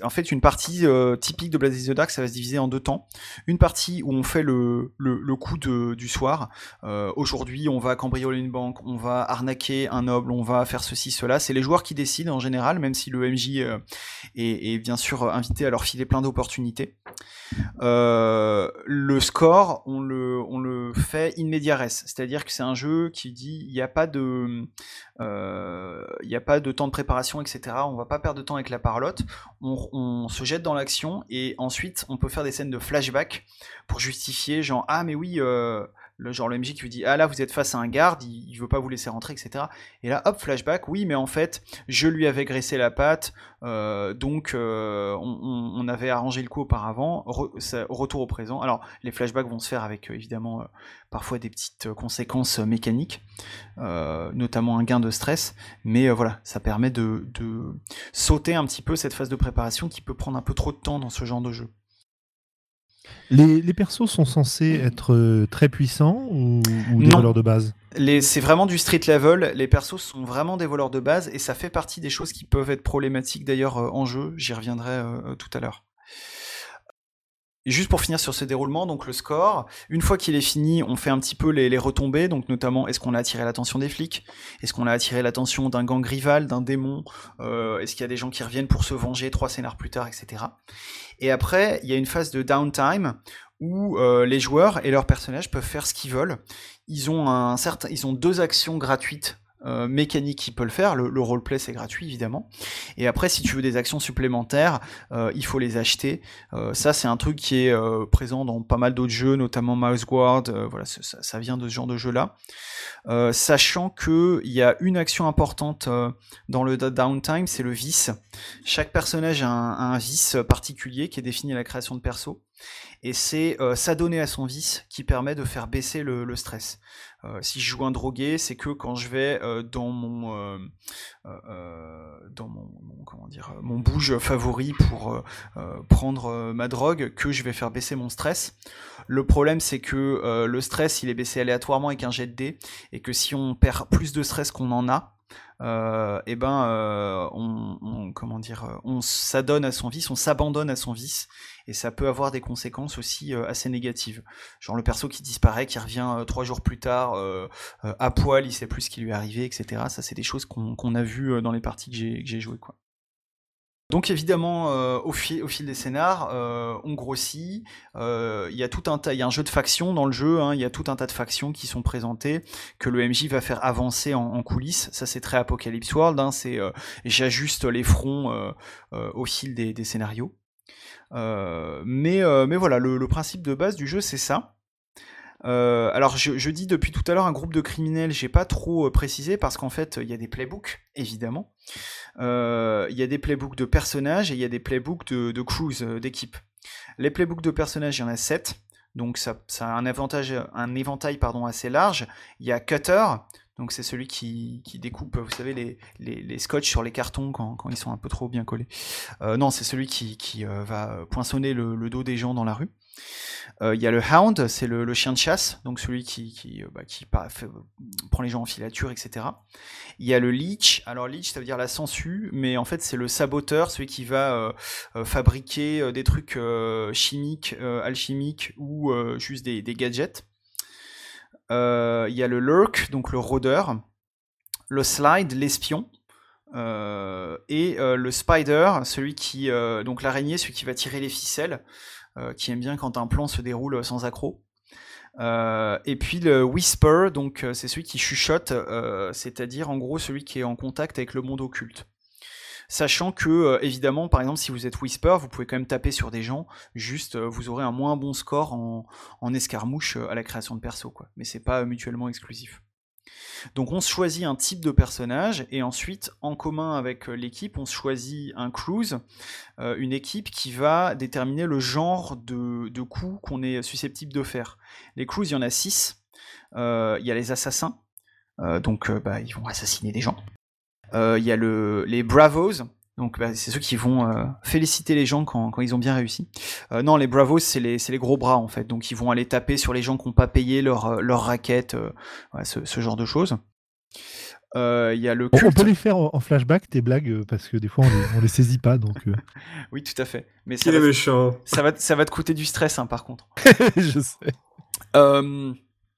A: en fait, une partie euh, typique de Blaze the Dark, ça va se diviser en deux temps. Une partie où on fait le, le, coup de, du soir. Euh, aujourd'hui, on va cambrioler une banque, on va arnaquer un noble, on va faire ceci, cela. C'est les joueurs qui décident en général, même si le MJ est, bien sûr invité à leur filer plein d'opportunités. le score, on le, on le fait in media res, c'est-à-dire que c'est un jeu qui dit il n'y a pas de a pas de temps de préparation, etc. va pas perdre de temps avec la parlotte. On, se jette dans l'action et ensuite on peut faire des scènes de flashback pour justifier, genre ah mais oui, euh, le genre le MJ qui vous dit ah là vous êtes face à un garde, il, veut pas vous laisser rentrer, etc. Et là hop flashback, oui mais en fait je lui avais graissé la patte, euh, donc euh, on, avait arrangé le coup auparavant, retour au présent. Alors les flashbacks vont se faire avec évidemment parfois des petites conséquences mécaniques, notamment un gain de stress, mais voilà ça permet de sauter un petit peu cette phase de préparation qui peut prendre un peu trop de temps dans ce genre de jeu.
B: Les, les, persos sont censés être euh, très puissants ou, des voleurs de base?
A: C'est vraiment du street level. Les persos sont vraiment des voleurs de base et ça fait partie des choses qui peuvent être problématiques d'ailleurs euh, en jeu. J'y reviendrai euh, tout à l'heure. Juste pour finir sur ce déroulement, donc le score, une fois qu'il est fini, on fait un petit peu les, retombées, donc notamment est-ce qu'on a attiré l'attention des flics, est-ce qu'on a attiré l'attention d'un gang rival, d'un démon, est-ce qu'il y a des gens qui reviennent pour se venger trois scénars plus tard, etc. Et après, il y a une phase de downtime où euh, les joueurs et leurs personnages peuvent faire ce qu'ils veulent. Ils ont un certain, ils ont deux actions gratuites euh, mécanique qui peut le faire. Le, roleplay c'est gratuit évidemment. Et après, si tu veux des actions supplémentaires, euh, il faut les acheter. Euh, ça, c'est un truc qui est présent dans pas mal d'autres jeux, notamment Mouse Guard. voilà, ça, vient de ce genre de jeu là. sachant que il y a une action importante dans le downtime, c'est le vice. Chaque personnage a un, un, vice particulier qui est défini à la création de perso et c'est s'adonner à son vice qui permet de faire baisser le stress. Euh, si je joue un drogué, c'est que quand je vais euh, dans mon euh, dans mon, comment dire mon bouge favori pour prendre ma drogue que je vais faire baisser mon stress. Le problème c'est que le stress il est baissé aléatoirement avec un jet de dés et que si on perd plus de stress qu'on en a, euh, eh ben euh, on, comment dire, on s'adonne à son vice, on s'abandonne à son vice, et ça peut avoir des conséquences aussi euh, assez négatives. Genre le perso qui disparaît, qui revient trois jours plus tard à poil, il sait plus ce qui lui est arrivé, etc. Ça c'est des choses qu'on a vues dans les parties que j'ai jouées quoi. Donc évidemment, euh, au, fil, des scénars, euh, on grossit. Euh, il y a tout un tas, il y a un jeu de factions dans le jeu. Hein, il y a tout un tas de factions qui sont présentées que le MJ va faire avancer en, coulisses. Ça, c'est très Apocalypse World. Hein, c'est j'ajuste les fronts au fil des, scénarios. mais voilà, le, principe de base du jeu, c'est ça. Euh, alors je, dis depuis tout à l'heure un groupe de criminels, j'ai pas trop euh, précisé parce qu'en fait il y a des playbooks évidemment, euh, il y a des playbooks de personnages et il y a des playbooks de, crews d'équipe. Les playbooks de personnages il y en a 7, donc ça, a un avantage, un éventail pardon assez large. Il y a Cutter, donc c'est celui qui, découpe, vous savez, les, les, scotch sur les cartons quand, ils sont un peu trop bien collés. non, c'est celui qui, va poinçonner le, dos des gens dans la rue. Euh, il y a le Hound, c'est le, chien de chasse, donc celui qui, qui, euh, bah, euh, prend les gens en filature, etc. Il y a le Leech, alors Leech ça veut dire la sangsue, mais en fait c'est le saboteur, celui qui va fabriquer des trucs chimiques, alchimiques ou juste des, gadgets. Il y a le Lurk, donc le rôdeur. Le Slide, l'espion. et le Spider, celui qui, donc l'araignée, celui qui va tirer les ficelles. Euh, qui aime bien quand un plan se déroule sans accroc. Euh, et puis le whisper, donc euh, c'est celui qui chuchote, c'est-à-dire en gros celui qui est en contact avec le monde occulte. Sachant que, évidemment, par exemple, si vous êtes whisper, vous pouvez quand même taper sur des gens, juste vous aurez un moins bon score en, escarmouche à la création de perso, quoi. Mais c'est pas mutuellement exclusif. Donc on se choisit un type de personnage et ensuite en commun avec euh, l'équipe on se choisit un cruise, euh, une équipe qui va déterminer le genre de, de coups qu'on est susceptible de faire. Les cruises il y en a 6, euh, il y a les assassins, donc bah, ils vont assassiner des gens. Il y a le, les bravos, donc bah, c'est ceux qui vont euh, féliciter les gens quand, ils ont bien réussi. Euh, non, les bravos, c'est les, les, gros bras en fait. Donc ils vont aller taper sur les gens qui n'ont pas payé leur, euh, leur raquette, ce, genre de choses. Il y a le
B: On peut les faire en flashback, tes blagues, parce que des fois on les, les saisit pas. donc.
A: oui, tout à fait.
C: Mais ça, va, méchant.
A: Ça, va, ça va te coûter du stress, hein, par contre.
B: Je sais.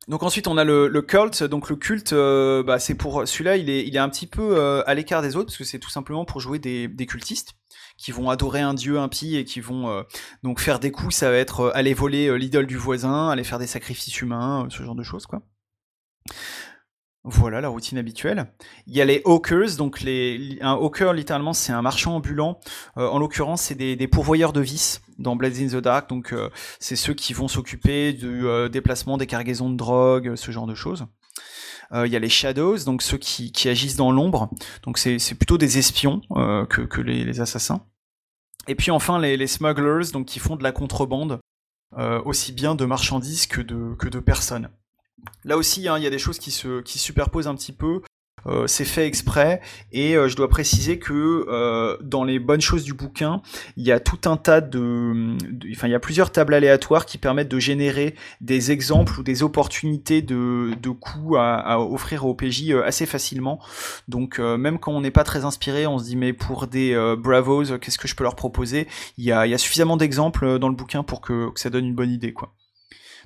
A: Donc ensuite on a le, le cult, donc le culte, euh, bah, c'est pour celui-là il est, il est un petit peu euh, à l'écart des autres parce que c'est tout simplement pour jouer des, des, cultistes qui vont adorer un dieu impie et qui vont euh, donc faire des coups, ça va être aller voler l'idole du voisin, aller faire des sacrifices humains, ce genre de choses quoi. Voilà la routine habituelle. Il y a les hawkers, donc les, un hawker littéralement c'est un marchand ambulant. Euh, en l'occurrence c'est des, pourvoyeurs de vices dans Blades in the Dark, donc euh, c'est ceux qui vont s'occuper du euh, déplacement des cargaisons de drogue, ce genre de choses. Il y a les shadows, donc ceux qui, agissent dans l'ombre, donc c'est plutôt des espions que, les, assassins. Et puis enfin les, smugglers, donc qui font de la contrebande, aussi bien de marchandises que de personnes. Là aussi, hein, il y a des choses qui se superposent un petit peu. Euh, c'est fait exprès et euh, je dois préciser que euh, dans les bonnes choses du bouquin, il y a tout un tas de, enfin il y a plusieurs tables aléatoires qui permettent de générer des exemples ou des opportunités de, de coups à, offrir au PJ assez facilement. Donc même quand on n'est pas très inspiré, on se dit mais pour des bravos, qu'est-ce que je peux leur proposer? Il y, a, il y a suffisamment d'exemples dans le bouquin pour que, que ça donne une bonne idée quoi.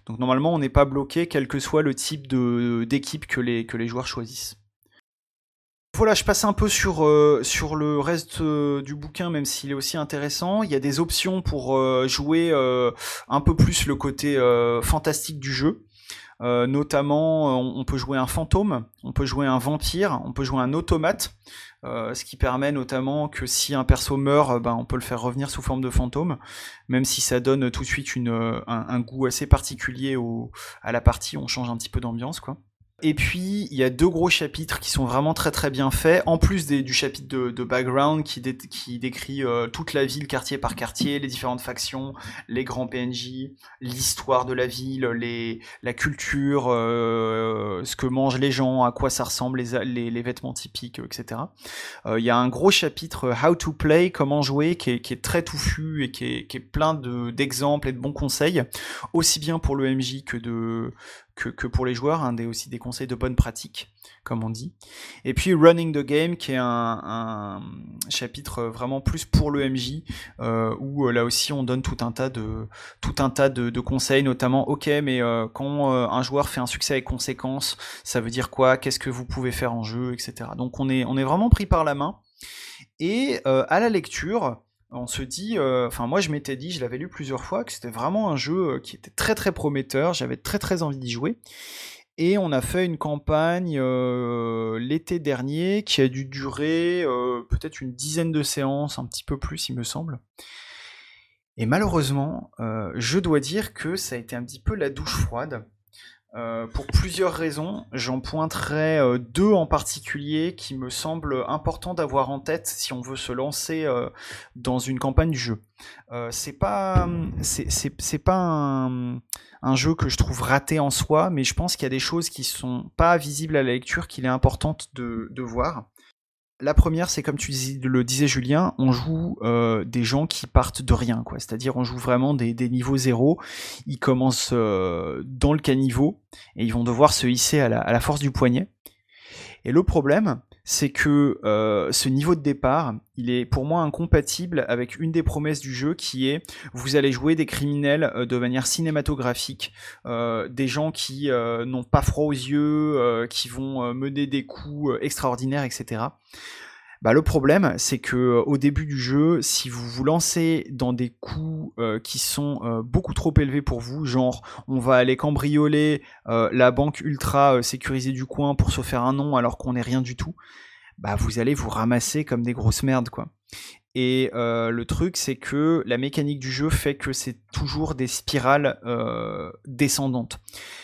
A: Donc normalement, on n'est pas bloqué, quel que soit le type d'équipe que les, que les joueurs choisissent. Voilà, je passe un peu sur, euh, sur le reste euh, du bouquin, même s'il est aussi intéressant. Il y a des options pour euh, jouer un peu plus le côté fantastique du jeu. Notamment, on, peut jouer un fantôme, on peut jouer un vampire, on peut jouer un automate. ce qui permet notamment que si un perso meurt, ben, on peut le faire revenir sous forme de fantôme, même si ça donne tout de suite un, goût assez particulier à la partie, on change un petit peu d'ambiance quoi. Et puis, il y a deux gros chapitres qui sont vraiment très très bien faits, en plus du chapitre de, background qui, décrit euh, toute la ville, quartier par quartier, les différentes factions, les grands PNJ, l'histoire de la ville, la culture, euh, ce que mangent les gens, à quoi ça ressemble, les, vêtements typiques, etc. Euh, il y a un gros chapitre How to Play, comment jouer, qui est, très touffu et qui est plein d'exemples et de bons conseils, aussi bien pour le MJ que de que, pour les joueurs, hein, aussi des conseils de bonne pratique, comme on dit. Et puis Running the Game, qui est un, chapitre vraiment plus pour le MJ, euh, où euh, là aussi on donne tout un tas de, tout un tas de, conseils, notamment, ok, mais euh, quand un joueur fait un succès avec conséquence, ça veut dire quoi? Qu'est-ce que vous pouvez faire en jeu, etc. Donc on est, on est vraiment pris par la main. Et à la lecture, on se dit, euh, enfin moi je m'étais dit, je l'avais lu plusieurs fois, que c'était vraiment un jeu euh, qui était très très prometteur, j'avais très très envie d'y jouer. Et on a fait une campagne euh, l'été dernier qui a dû durer peut-être une dizaine de séances, un petit peu plus il me semble. Et malheureusement, je dois dire que ça a été un petit peu la douche froide. Euh, pour plusieurs raisons, j'en pointerai euh, deux en particulier qui me semblent importants d'avoir en tête si on veut se lancer euh, dans une campagne du jeu. c'est pas, pas un, jeu que je trouve raté en soi, mais je pense qu'il y a des choses qui sont pas visibles à la lecture qu'il est important de, de voir. La première, c'est comme tu le disais Julien, on joue euh, des gens qui partent de rien, quoi. C'est-à-dire on joue vraiment des, niveaux zéro. Ils commencent euh, dans le caniveau et ils vont devoir se hisser à la, force du poignet. Et le problème, c'est que euh, ce niveau de départ, il est pour moi incompatible avec une des promesses du jeu qui est vous allez jouer des criminels euh, de manière cinématographique, euh, des gens qui n'ont pas froid aux yeux, qui vont mener des coups extraordinaires, etc. Bah, le problème, c'est que au début du jeu, si vous vous lancez dans des coups qui sont beaucoup trop élevés pour vous, genre on va aller cambrioler la banque ultra sécurisée du coin pour se faire un nom alors qu'on n'est rien du tout, bah vous allez vous ramasser comme des grosses merdes quoi. Et euh, le truc, c'est que la mécanique du jeu fait que c'est toujours des spirales euh, descendantes.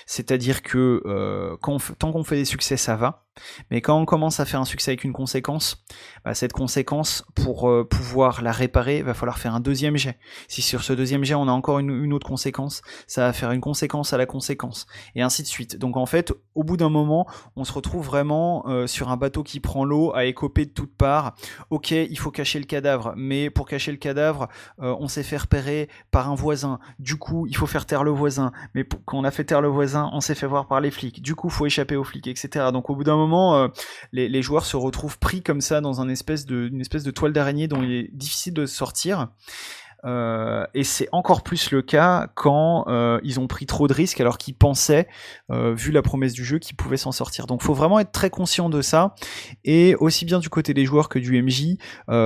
A: C'est-à-dire que euh, tant qu'on fait des succès, ça va. Mais quand on commence à faire un succès avec une conséquence, bah, cette conséquence, pour pouvoir la réparer, il va falloir faire un deuxième jet. Si sur ce deuxième jet, on a encore une, autre conséquence, ça va faire une conséquence à la conséquence. Et ainsi de suite. Donc en fait, au bout d'un moment, on se retrouve vraiment sur un bateau qui prend l'eau, à écoper de toutes parts. Ok, il faut cacher le cadavre mais pour cacher le cadavre, euh, on s'est fait repérer par un voisin. Du coup, il faut faire taire le voisin. Mais quand on a fait taire le voisin, on s'est fait voir par les flics. Du coup, il faut échapper aux flics, etc. Donc au bout d'un moment, euh, les, joueurs se retrouvent pris comme ça dans une espèce de, une espèce de toile d'araignée dont il est difficile de sortir. Euh, et c'est encore plus le cas quand euh, ils ont pris trop de risques alors qu'ils pensaient, euh, vu la promesse du jeu, qu'ils pouvaient s'en sortir. Donc faut vraiment être très conscient de ça et aussi bien du côté des joueurs que du MJ,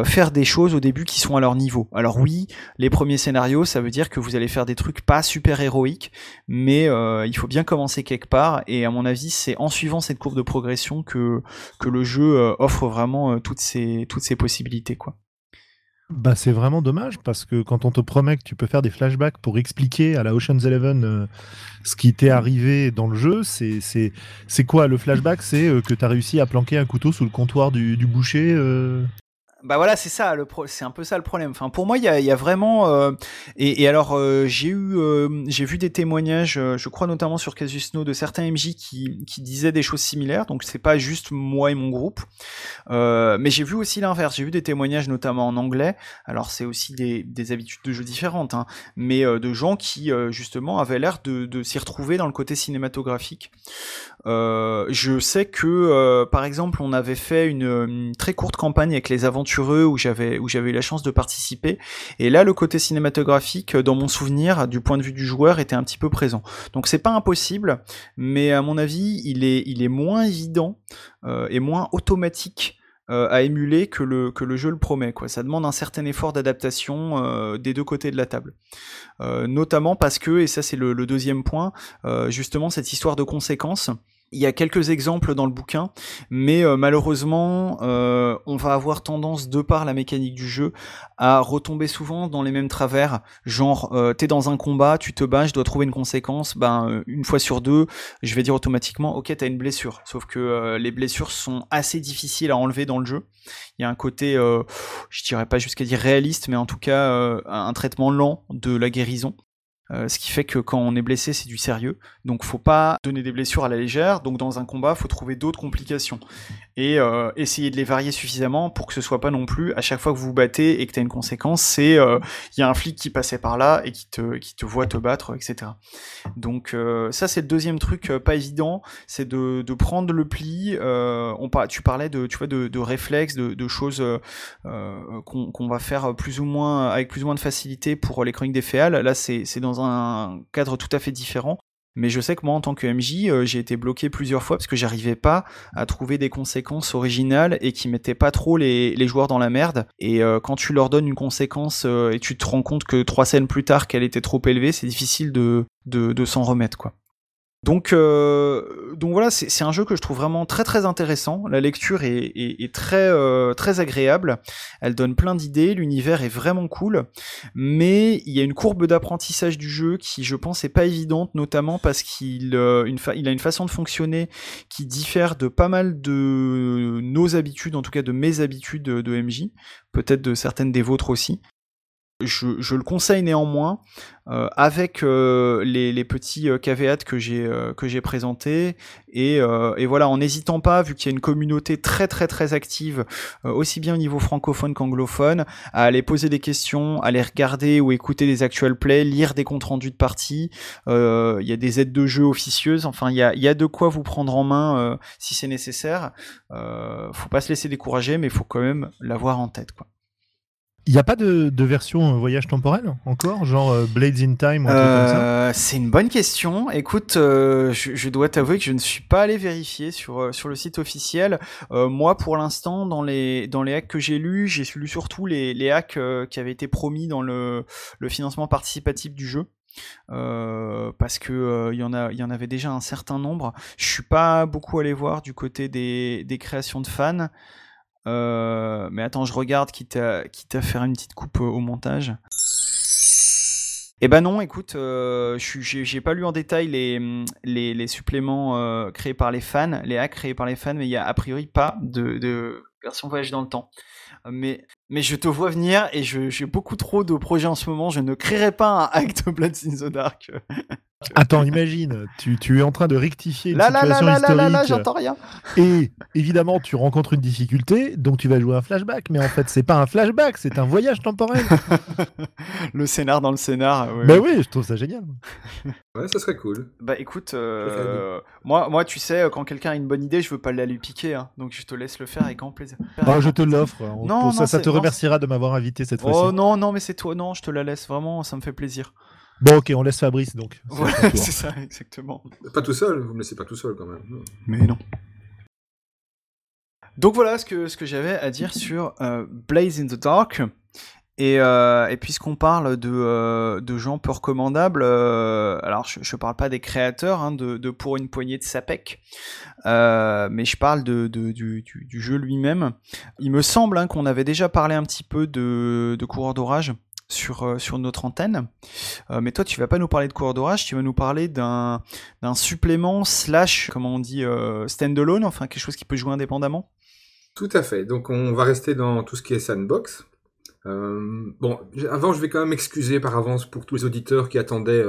A: faire des choses au début qui sont à leur niveau. Alors oui, les premiers scénarios, ça veut dire que vous allez faire des trucs pas super héroïques, mais il faut bien commencer quelque part et à mon avis, c'est en suivant cette courbe de progression que, que le jeu offre vraiment toutes ces, toutes ces possibilités. quoi.
B: Bah, c'est vraiment dommage parce que quand on te promet que tu peux faire des flashbacks pour expliquer à la Ocean's Eleven euh, ce qui t'est arrivé dans le jeu, c'est, quoi le flashback? C'est euh, que tu as réussi à planquer un couteau sous le comptoir du, du boucher euh?
A: Bah voilà, c'est ça, le c'est un peu ça le problème. Enfin, pour moi, il y a, y a, vraiment. Euh, et, et, alors, euh, j'ai eu, euh, j'ai vu des témoignages, je crois notamment sur Casus Snow, de certains MJ qui, qui disaient des choses similaires. Donc, c'est pas juste moi et mon groupe. mais j'ai vu aussi l'inverse. J'ai vu des témoignages, notamment en anglais. Alors, c'est aussi des, des, habitudes de jeu différentes, hein, mais de gens qui justement avaient l'air de, de s'y retrouver dans le côté cinématographique. Je sais que, par exemple, on avait fait une, une très courte campagne avec les aventures où j'avais où j'avais eu la chance de participer. Et là, le côté cinématographique, dans mon souvenir, du point de vue du joueur, était un petit peu présent. Donc c'est pas impossible, mais à mon avis, il est il est moins évident euh, et moins automatique à émuler que le, que le jeu le promet. Quoi. Ça demande un certain effort d'adaptation des deux côtés de la table. notamment parce que, et ça c'est le, deuxième point, justement cette histoire de conséquences, il y a quelques exemples dans le bouquin, mais euh, malheureusement, euh, on va avoir tendance, de par la mécanique du jeu, à retomber souvent dans les mêmes travers. Genre, euh, t'es dans un combat, tu te bats, je dois trouver une conséquence. Ben, une fois sur deux, je vais dire automatiquement, ok, t'as une blessure. Sauf que les blessures sont assez difficiles à enlever dans le jeu. Il y a un côté, je dirais pas jusqu'à dire réaliste, mais en tout cas, un traitement lent de la guérison. Euh, ce qui fait que quand on est blessé, c'est du sérieux. Donc faut pas donner des blessures à la légère. Donc dans un combat, faut trouver d'autres complications et euh, essayer de les varier suffisamment pour que ce soit pas non plus à chaque fois que vous vous battez et que tu as une conséquence, c'est euh, il y a un flic qui passait par là et qui te qui te voit te battre, etc. Donc ça c'est le deuxième truc pas évident, c'est de, de prendre le pli. on tu parlais de tu vois de, de réflexes, de, de choses qu'on va faire plus ou moins avec plus ou moins de facilité pour les chroniques des féales. Là c'est dans un cadre tout à fait différent. Mais je sais que moi, en tant que MJ, euh, j'ai été bloqué plusieurs fois parce que j'arrivais pas à trouver des conséquences originales et qui mettaient pas trop les, joueurs dans la merde. Et euh, quand tu leur donnes une conséquence euh, et tu te rends compte que trois scènes plus tard qu'elle était trop élevée, c'est difficile de, de, de s'en remettre, quoi. Donc, euh, donc voilà, c'est un jeu que je trouve vraiment très très intéressant. La lecture est, très euh, très agréable. Elle donne plein d'idées. L'univers est vraiment cool, mais il y a une courbe d'apprentissage du jeu qui, je pense, est pas évidente, notamment parce qu'il euh, a une façon de fonctionner qui diffère de pas mal de nos habitudes, en tout cas de mes habitudes de MJ, peut-être de certaines des vôtres aussi. Je, le conseille néanmoins euh, avec euh, les, petits euh, caveats que j'ai que j'ai présentés et, voilà en n'hésitant pas vu qu'il y a une communauté très très très active aussi bien au niveau francophone qu'anglophone à aller poser des questions, à aller regarder ou écouter des actual plays, lire des comptes rendus de parties. Il y a des aides de jeu officieuses. Enfin il y a, y a de quoi vous prendre en main si c'est nécessaire. faut pas se laisser décourager mais faut quand même l'avoir en tête quoi.
B: Il n'y a pas de, version euh, voyage temporel encore Genre euh, Blades in Time ou un truc comme ça
A: euh, C'est une bonne question. Écoute, je, dois t'avouer que je ne suis pas allé vérifier sur, sur le site officiel. moi, pour l'instant, dans les, dans les hacks que j'ai lus, j'ai lu surtout les, les hacks qui avaient été promis dans le, le financement participatif du jeu. parce que y en y en avait déjà un certain nombre je suis pas beaucoup allé voir du côté des, des créations de fans euh, mais attends, je regarde, quitte à, quitte à faire une petite coupe au montage. Eh ben non, écoute, euh, j'ai pas lu en détail les, suppléments euh, créés par les fans, les hacks créés par les fans, mais il y a a priori pas de, version voyage dans le temps. Mais, mais je te vois venir et j'ai beaucoup trop de projets en ce moment. Je ne créerai pas un hack de Bloods in the Dark.
B: Attends, imagine, tu, tu, es en train de rectifier une
A: là,
B: situation
A: là,
B: historique.
A: Là, j'entends rien.
B: Et évidemment, tu rencontres une difficulté, donc tu vas jouer un flashback. Mais en fait, c'est pas un flashback, c'est un voyage temporel.
A: le scénar dans le scénar.
B: Bah oui, je trouve ça génial.
C: Ouais, ça serait cool.
A: Bah écoute, euh, moi, moi, tu sais, quand quelqu'un a une bonne idée, je veux pas la lui piquer, hein. donc je te laisse le faire avec grand plaisir.
B: Ah, je te l'offre. Non, ça, ça te remerciera de m'avoir invité cette fois-ci.
A: Oh non, non, mais c'est toi, non, je te la laisse vraiment, ça me fait plaisir.
B: Bon, ok, on laisse Fabrice donc.
A: c'est ça, exactement.
C: Pas tout seul, vous me laissez pas tout seul quand même.
A: Mais non. Donc voilà ce que, ce que j'avais à dire sur euh, Blaze in the Dark. Et, euh, et puisqu'on parle de, euh, de gens peu recommandables, alors je, je parle pas des créateurs hein, de, de, pour une poignée de sapec, mais je parle de, de du, du, jeu lui-même. Il me semble hein, qu'on avait déjà parlé un petit peu de, de coureur d'orage sur, euh, sur notre antenne. Euh, mais toi, tu vas pas nous parler de cours d'orage, tu vas nous parler d'un supplément slash, comment on dit, euh, standalone, enfin quelque chose qui peut jouer indépendamment
C: Tout à fait. Donc on va rester dans tout ce qui est sandbox. bon, avant, je vais quand même m'excuser par avance pour tous les auditeurs qui attendaient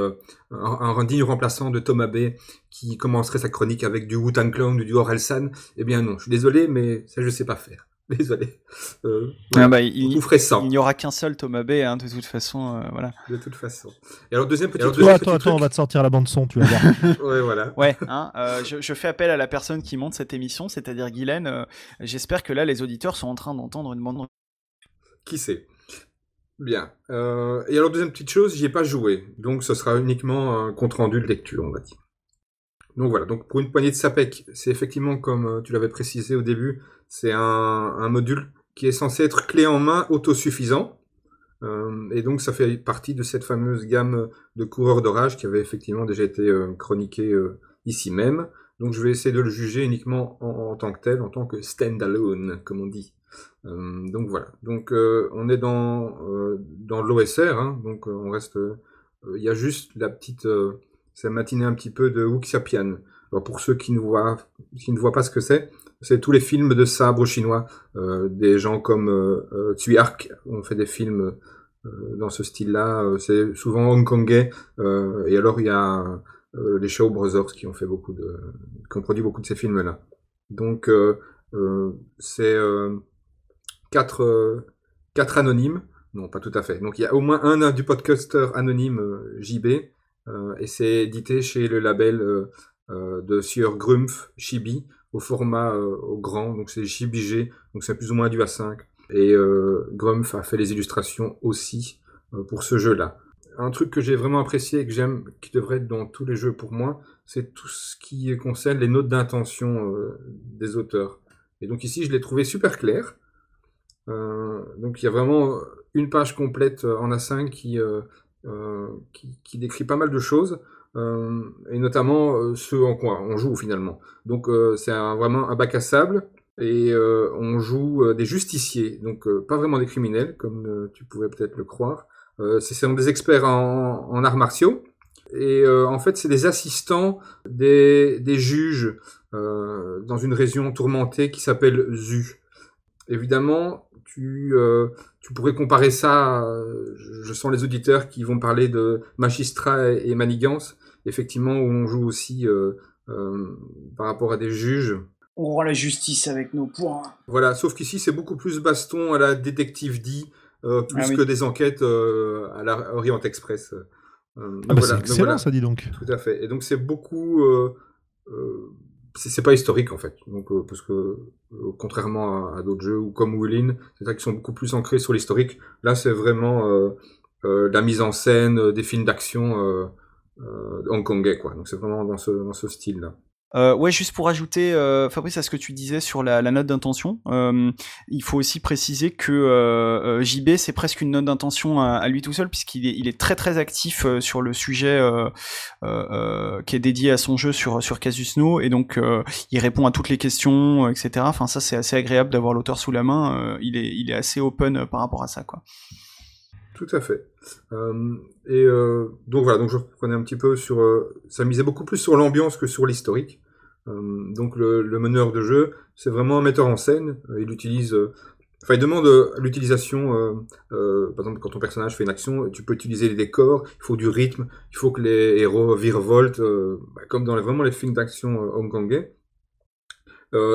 C: un, un, digne remplaçant de Thomas B qui commencerait sa chronique avec du Wu-Tang Clan ou du Orelsan. Eh bien non, je suis désolé, mais ça je sais pas faire. Désolé.
A: Euh, ah bah, il, il n'y aura qu'un seul Thomas B, hein, de toute façon. Euh, voilà.
C: De toute façon. Et alors, deuxième petit,
B: alors, deuxième attends, attends, on va te sortir la bande-son, tu vas voir.
C: ouais, voilà.
A: Ouais, hein, euh, je, je, fais appel à la personne qui monte cette émission, c'est-à-dire Guylaine. Euh, j'espère que là, les auditeurs sont en train d'entendre une bande.
C: Qui sait? Bien. Euh, et alors, deuxième petite chose, j'y ai pas joué. Donc, ce sera uniquement un compte-rendu de lecture, on va dire. Donc voilà, donc pour une poignée de SAPEC, c'est effectivement comme tu l'avais précisé au début, c'est un, module qui est censé être clé en main autosuffisant. Euh, et donc ça fait partie de cette fameuse gamme de coureurs d'orage qui avait effectivement déjà été euh, chroniquée euh, ici même. Donc je vais essayer de le juger uniquement en, tant que tel, en tant que stand-alone, comme on dit. donc voilà. Donc on est dans dans l'OSR, hein, donc on reste. Il y a juste la petite, ça matinée un petit peu de Wuxiapian. Alors pour ceux qui ne voient qui ne voient pas ce que c'est, c'est tous les films de sabre chinois. Euh, des gens comme euh, euh Tsui Ark ont fait des films euh, dans ce style-là. c'est souvent hongkongais. et alors il y a les Shaw Brothers qui ont fait beaucoup de, qui ont produit beaucoup de ces films-là. Donc c'est quatre quatre anonymes. Non, pas tout à fait. Donc il y a au moins un du podcaster anonyme JB. et c'est édité chez le label de Sieur Grumpf Chibi au format euh, au grand, donc c'est JBG, donc c'est plus ou moins du A5. Et euh, a fait les illustrations aussi euh, pour ce jeu-là. Un truc que j'ai vraiment apprécié et que j'aime, qui devrait être dans tous les jeux pour moi, c'est tout ce qui concerne les notes d'intention des auteurs. Et donc ici, je l'ai trouvé super clair. donc il y a vraiment une page complète en A5 qui, qui, décrit pas mal de choses. Euh, et notamment euh, ce en quoi on joue finalement. Donc euh, c'est vraiment un bac à sable et on joue des justiciers, donc pas vraiment des criminels comme tu pouvais peut-être le croire. C'est des experts en, arts martiaux et en fait c'est des assistants des, juges dans une région tourmentée qui s'appelle Zu. Évidemment, tu, tu pourrais comparer ça, je sens les auditeurs qui vont parler de magistrat et manigance, effectivement, où on joue aussi euh, euh, par rapport à des juges.
D: On rend la justice avec nos points.
C: Voilà, sauf qu'ici, c'est beaucoup plus baston à la détective dit, euh, plus ah que des enquêtes à la Orient Express.
B: ah bah c'est excellent, ça dit donc.
C: Tout à fait. Et donc, c'est beaucoup c'est pas historique en fait. Donc parce que contrairement à, d'autres jeux ou comme Willin, c'est vrai qu'ils sont beaucoup plus ancrés sur l'historique. Là, c'est vraiment la mise en scène, des films d'action euh, hongkongais, quoi. Donc c'est vraiment dans ce, dans ce style-là.
A: Euh, ouais, juste pour ajouter, euh, Fabrice, à ce que tu disais sur la, la note d'intention, euh, il faut aussi préciser que euh, JB, c'est presque une note d'intention à, lui tout seul, puisqu'il est, il est très très actif sur le sujet qui est dédié à son jeu sur, sur Casus No, et donc il répond à toutes les questions, etc. Enfin, ça, c'est assez agréable d'avoir l'auteur sous la main, il, est, il est assez open par rapport à ça, quoi.
C: Tout à fait. Euh, et euh, donc voilà, donc je reprenais un petit peu sur. Euh, ça misait beaucoup plus sur l'ambiance que sur l'historique. donc le, meneur de jeu, c'est vraiment un metteur en scène. il utilise. Enfin, il demande l'utilisation. par exemple, quand ton personnage fait une action, tu peux utiliser les décors. Il faut du rythme. Il faut que les héros virevoltent, bah, comme dans vraiment les films d'action hongkongais.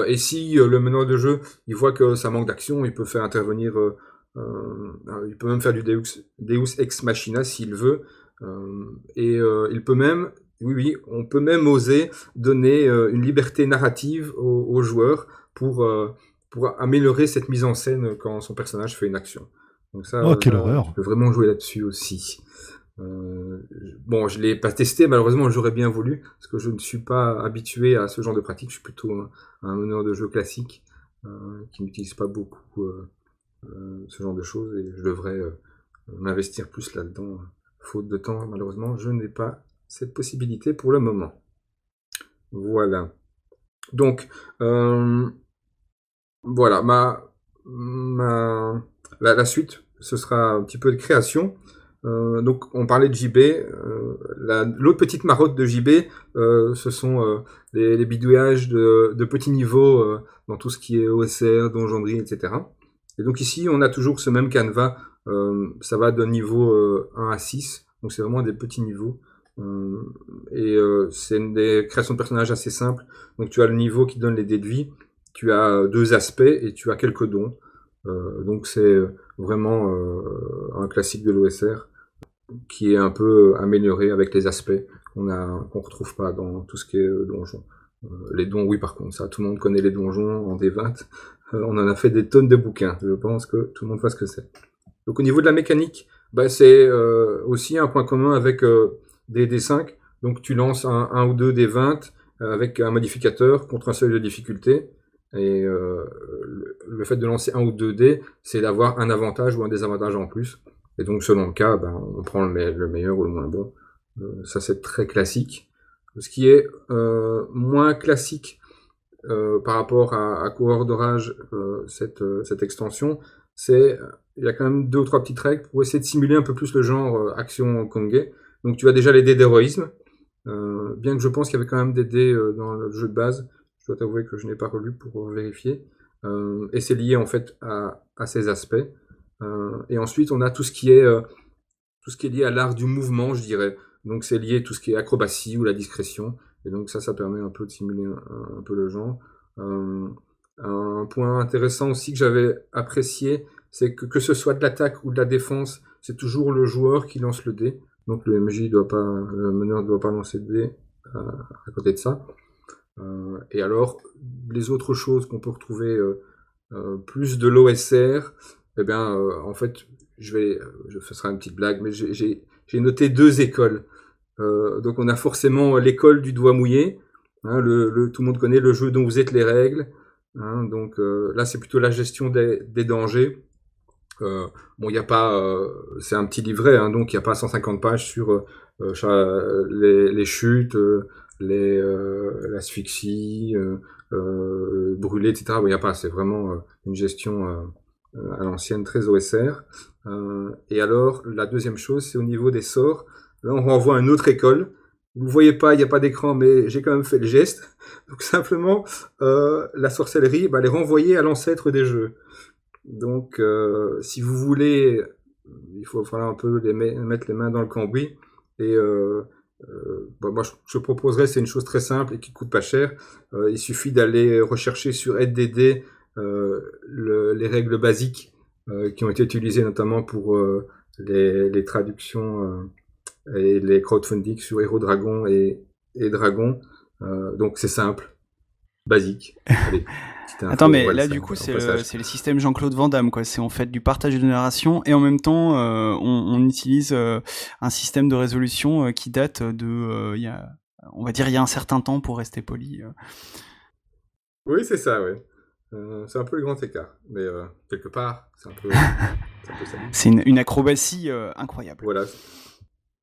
C: et si le meneur de jeu, il voit que ça manque d'action, il peut faire intervenir il peut même faire du Deus, Deus ex machina s'il veut. Euh, et euh, il peut même, oui, oui, on peut même oser donner une liberté narrative aux, joueurs pour, pour améliorer cette mise en scène quand son personnage fait une action.
B: Donc ça, oh, quelle horreur.
C: Je peux vraiment jouer là-dessus aussi. Euh, bon, je l'ai pas testé, malheureusement, j'aurais bien voulu, parce que je ne suis pas habitué à ce genre de pratique. Je suis plutôt un, un meneur de jeu classique euh, qui n'utilise pas beaucoup euh, euh, ce genre de choses et je devrais euh, m'investir plus là-dedans. Faute de temps, malheureusement, je n'ai pas cette possibilité pour le moment. Voilà. Donc, euh, voilà, ma, ma, la, suite, ce sera un petit peu de création. donc, on parlait de JB. L'autre petite marotte de JB, ce sont les, bidouillages de, de petits niveaux dans tout ce qui est OSR, donjonnerie, etc. Et donc ici, on a toujours ce même canevas. Euh, ça va d'un niveau 1 euh, à 6. Donc c'est vraiment des petits niveaux. Euh, et c'est des créations de personnages assez simples. Donc tu as le niveau qui donne les dés de vie. Tu as deux aspects et tu as quelques dons. donc c'est vraiment un classique de l'OSR qui est un peu amélioré avec les aspects qu'on a qu'on retrouve pas dans tout ce qui est donjon. les dons, oui, par contre, ça, tout le monde connaît les donjons en D20. Euh, on en a fait des tonnes de bouquins. Je pense que tout le monde voit ce que c'est. Donc au niveau de la mécanique, bah, c'est euh, aussi un point commun avec euh, des D5. Donc tu lances un, ou deux des 20 avec un modificateur contre un seuil de difficulté. Et le, fait de lancer un ou deux dés, c'est d'avoir un avantage ou un désavantage en plus. Et donc selon le cas, ben, on prend le, meilleur ou le moins bon. ça c'est très classique. Ce qui est moins classique par rapport à, à coureur d'orage, cette, cette extension, c'est il y a quand même deux ou trois petites règles pour essayer de simuler un peu plus le genre euh, action Kongé. Donc tu as déjà les dés d'héroïsme, euh, bien que je pense qu'il y avait quand même des dés euh, dans le jeu de base. Je dois t'avouer que je n'ai pas relu pour vérifier. et c'est lié en fait à, ces aspects. et ensuite on a tout ce qui est tout ce qui est lié à l'art du mouvement, je dirais. Donc c'est lié à tout ce qui est acrobatie ou la discrétion. Et donc ça, ça permet un peu de simuler un peu le genre. Un point intéressant aussi que j'avais apprécié, c'est que que ce soit de l'attaque ou de la défense, c'est toujours le joueur qui lance le dé. Donc le MJ doit pas, le meneur ne doit pas lancer de dé euh, à côté de ça. Euh, et alors, les autres choses qu'on peut retrouver, euh, plus de l'OSR, eh bien, en fait, je vais, je ferai une petite blague, mais j'ai noté deux écoles. Donc on a forcément l'école du doigt mouillé. Hein, le, tout le monde connaît le jeu dont vous êtes les règles. Hein, donc euh, là, c'est plutôt la gestion des, dangers. Euh, bon, il n'y a pas, euh, c'est un petit livret, hein, donc il n'y a pas 150 pages sur les, chutes, les l'asphyxie, brûler, etc. Il n'y a pas, c'est vraiment une gestion à l'ancienne, très OSR. et alors, la deuxième chose, c'est au niveau des sorts. Là, on renvoie à une autre école vous voyez pas, il n'y a pas d'écran, mais j'ai quand même fait le geste. Donc simplement, euh, la sorcellerie, bah, elle est renvoyée à l'ancêtre des jeux. Donc, euh, si vous voulez, il faut falloir un peu mettre les mains dans le cambouis. Et euh, bah, moi, je, proposerais, c'est une chose très simple et qui coûte pas cher. il suffit d'aller rechercher sur AidDD les règles basiques qui ont été utilisées notamment pour les, traductions et les crowdfunding sur Hero Dragon et, et Dragon. Euh, donc c'est simple, basique.
A: Attends, mais là, du coup, c'est le, système Jean-Claude Van Damme, quoi. C'est en fait du partage de narration et en même temps, euh, on, on, utilise euh, un système de résolution qui date de, il y a, on va dire, il y a un certain temps pour rester poli.
C: Oui, c'est ça, oui. c'est un peu le grand écart, mais quelque part, c'est un peu.
A: c'est une, une, acrobatie incroyable.
C: Voilà,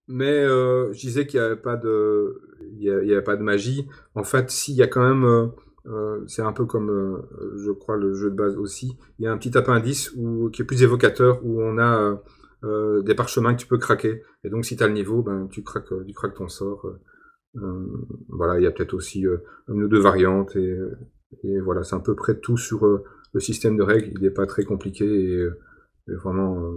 C: mais euh, je disais qu'il n'y avait pas de, il y, avait pas de magie. En fait, s'il y a quand même, euh, euh, c'est un peu comme, euh, je crois, le jeu de base aussi. Il y a un petit appendice où, qui est plus évocateur où on a euh, des parchemins que tu peux craquer. Et donc, si tu as le niveau, ben tu craques, tu craques ton sort. voilà, il y a peut-être aussi une ou deux variantes et, et voilà, c'est à peu près tout sur le système de règles. Il n'est pas très compliqué et, vraiment,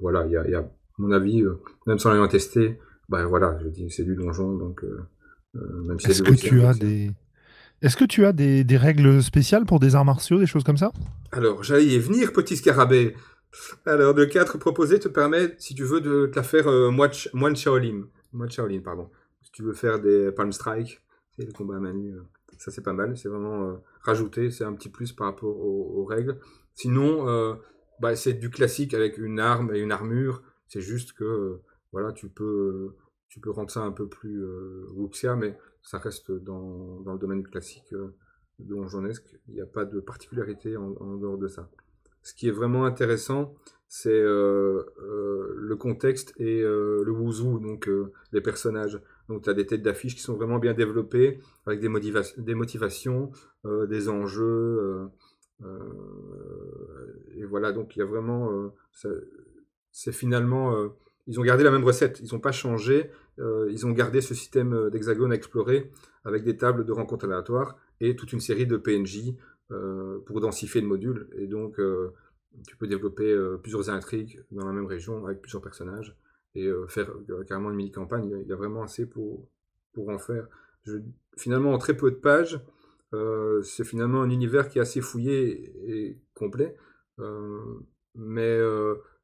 C: voilà, il y a, y a mon avis, euh, même sans l'avoir testé, bah voilà, je dis c'est du donjon, donc euh,
B: euh, même si Est-ce que tu as des est-ce que tu as des, des, règles spéciales pour des arts martiaux, des choses comme ça?
C: Alors, j'allais y venir, petit scarabée. Alors, le 4 proposé te permet, si tu veux, de te la faire euh, moine Shaolin. Moine Shaolin, pardon. Si tu veux faire des palm strike, c'est le combat à main nue, ça c'est pas mal. C'est vraiment rajouté, c'est un petit plus par rapport aux, règles. Sinon, bah, c'est du classique avec une arme et une armure. C'est juste que voilà, tu peux, tu peux rendre ça un peu plus euh, wuxia, mais ça reste dans, le domaine classique euh, donjonesque. Il n'y a pas de particularité en, dehors de ça. Ce qui est vraiment intéressant, c'est euh, le contexte et le wuzu, donc les personnages. Donc tu as des têtes d'affiche qui sont vraiment bien développées, avec des, des motivations, des enjeux. et voilà, donc il y a vraiment c'est finalement, euh, ils ont gardé la même recette, ils n'ont pas changé, euh, ils ont gardé ce système euh, d'hexagone à explorer avec des tables de rencontres aléatoires et toute une série de PNJ pour densifier le module. Et donc, tu peux développer plusieurs intrigues dans la même région avec plusieurs personnages et faire carrément une mini-campagne. Il y a vraiment assez pour, pour en faire. Finalement, en très peu de pages, c'est finalement un univers qui est assez fouillé et, complet. mais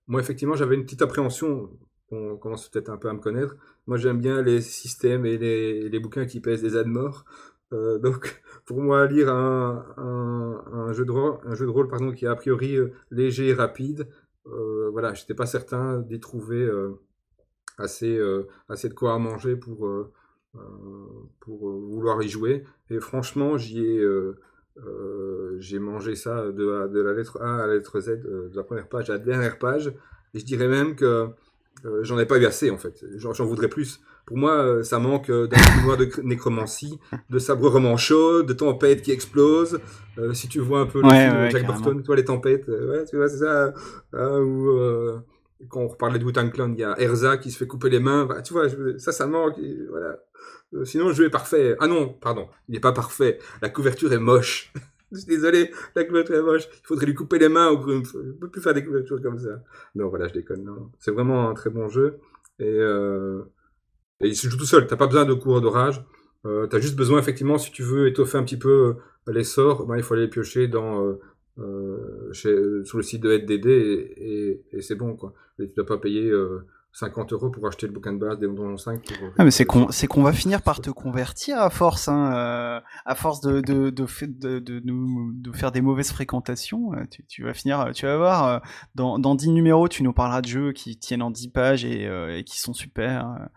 C: moi, effectivement, j'avais une petite appréhension. On commence peut-être un peu à me connaître. Moi, j'aime bien les systèmes et les, bouquins qui pèsent des ânes morts. Euh, donc, pour moi, lire un, jeu de rôle, un jeu de rôle pardon, qui est a priori euh, léger et rapide, euh, voilà, j'étais pas certain d'y trouver euh, assez, assez de quoi à manger pour, pour vouloir y jouer. Et franchement, j'y ai, j'ai mangé ça de, de, la lettre A à la lettre Z, de la première page à la dernière page. Et je dirais même que j'en ai pas eu assez en fait. J'en voudrais plus. Pour moi, ça manque d'un pouvoir de nécromancie, de sabrement chaud, de tempêtes qui explosent. si tu vois un peu le film de Jack Burton, toi les tempêtes, ouais, tu vois, c'est ça. Hein, ou quand on reparlait de Wu-Tang il y a Erza qui se fait couper les mains. tu vois, ça, ça manque. voilà. Euh, sinon, le jeu est parfait. Ah non, pardon, il n'est pas parfait. La couverture est moche. Je suis désolé, la couverture est moche. Il faudrait lui couper les mains au Grumpf. On peut plus faire des couvertures comme ça. Non, voilà, je déconne. C'est vraiment un très bon jeu. Et, euh, et il se joue tout seul. T'as pas besoin de cours d'orage. Euh, T'as juste besoin, effectivement, si tu veux étoffer un petit peu euh, les sorts, ben, il faut aller piocher dans, chez, sur le site de HDD et, et, c'est bon, quoi. Et tu dois pas payer 50 euros pour acheter le bouquin de base des Donjons 5.
A: ah, mais c'est qu'on c'est qu'on va finir par te convertir à force, hein, euh, à force de de, de, de, nous, de faire des mauvaises fréquentations. Euh, tu, tu vas finir, tu vas voir, euh, dans, dans 10 numéros, tu nous parleras de jeux qui tiennent en 10 pages et, et qui sont super.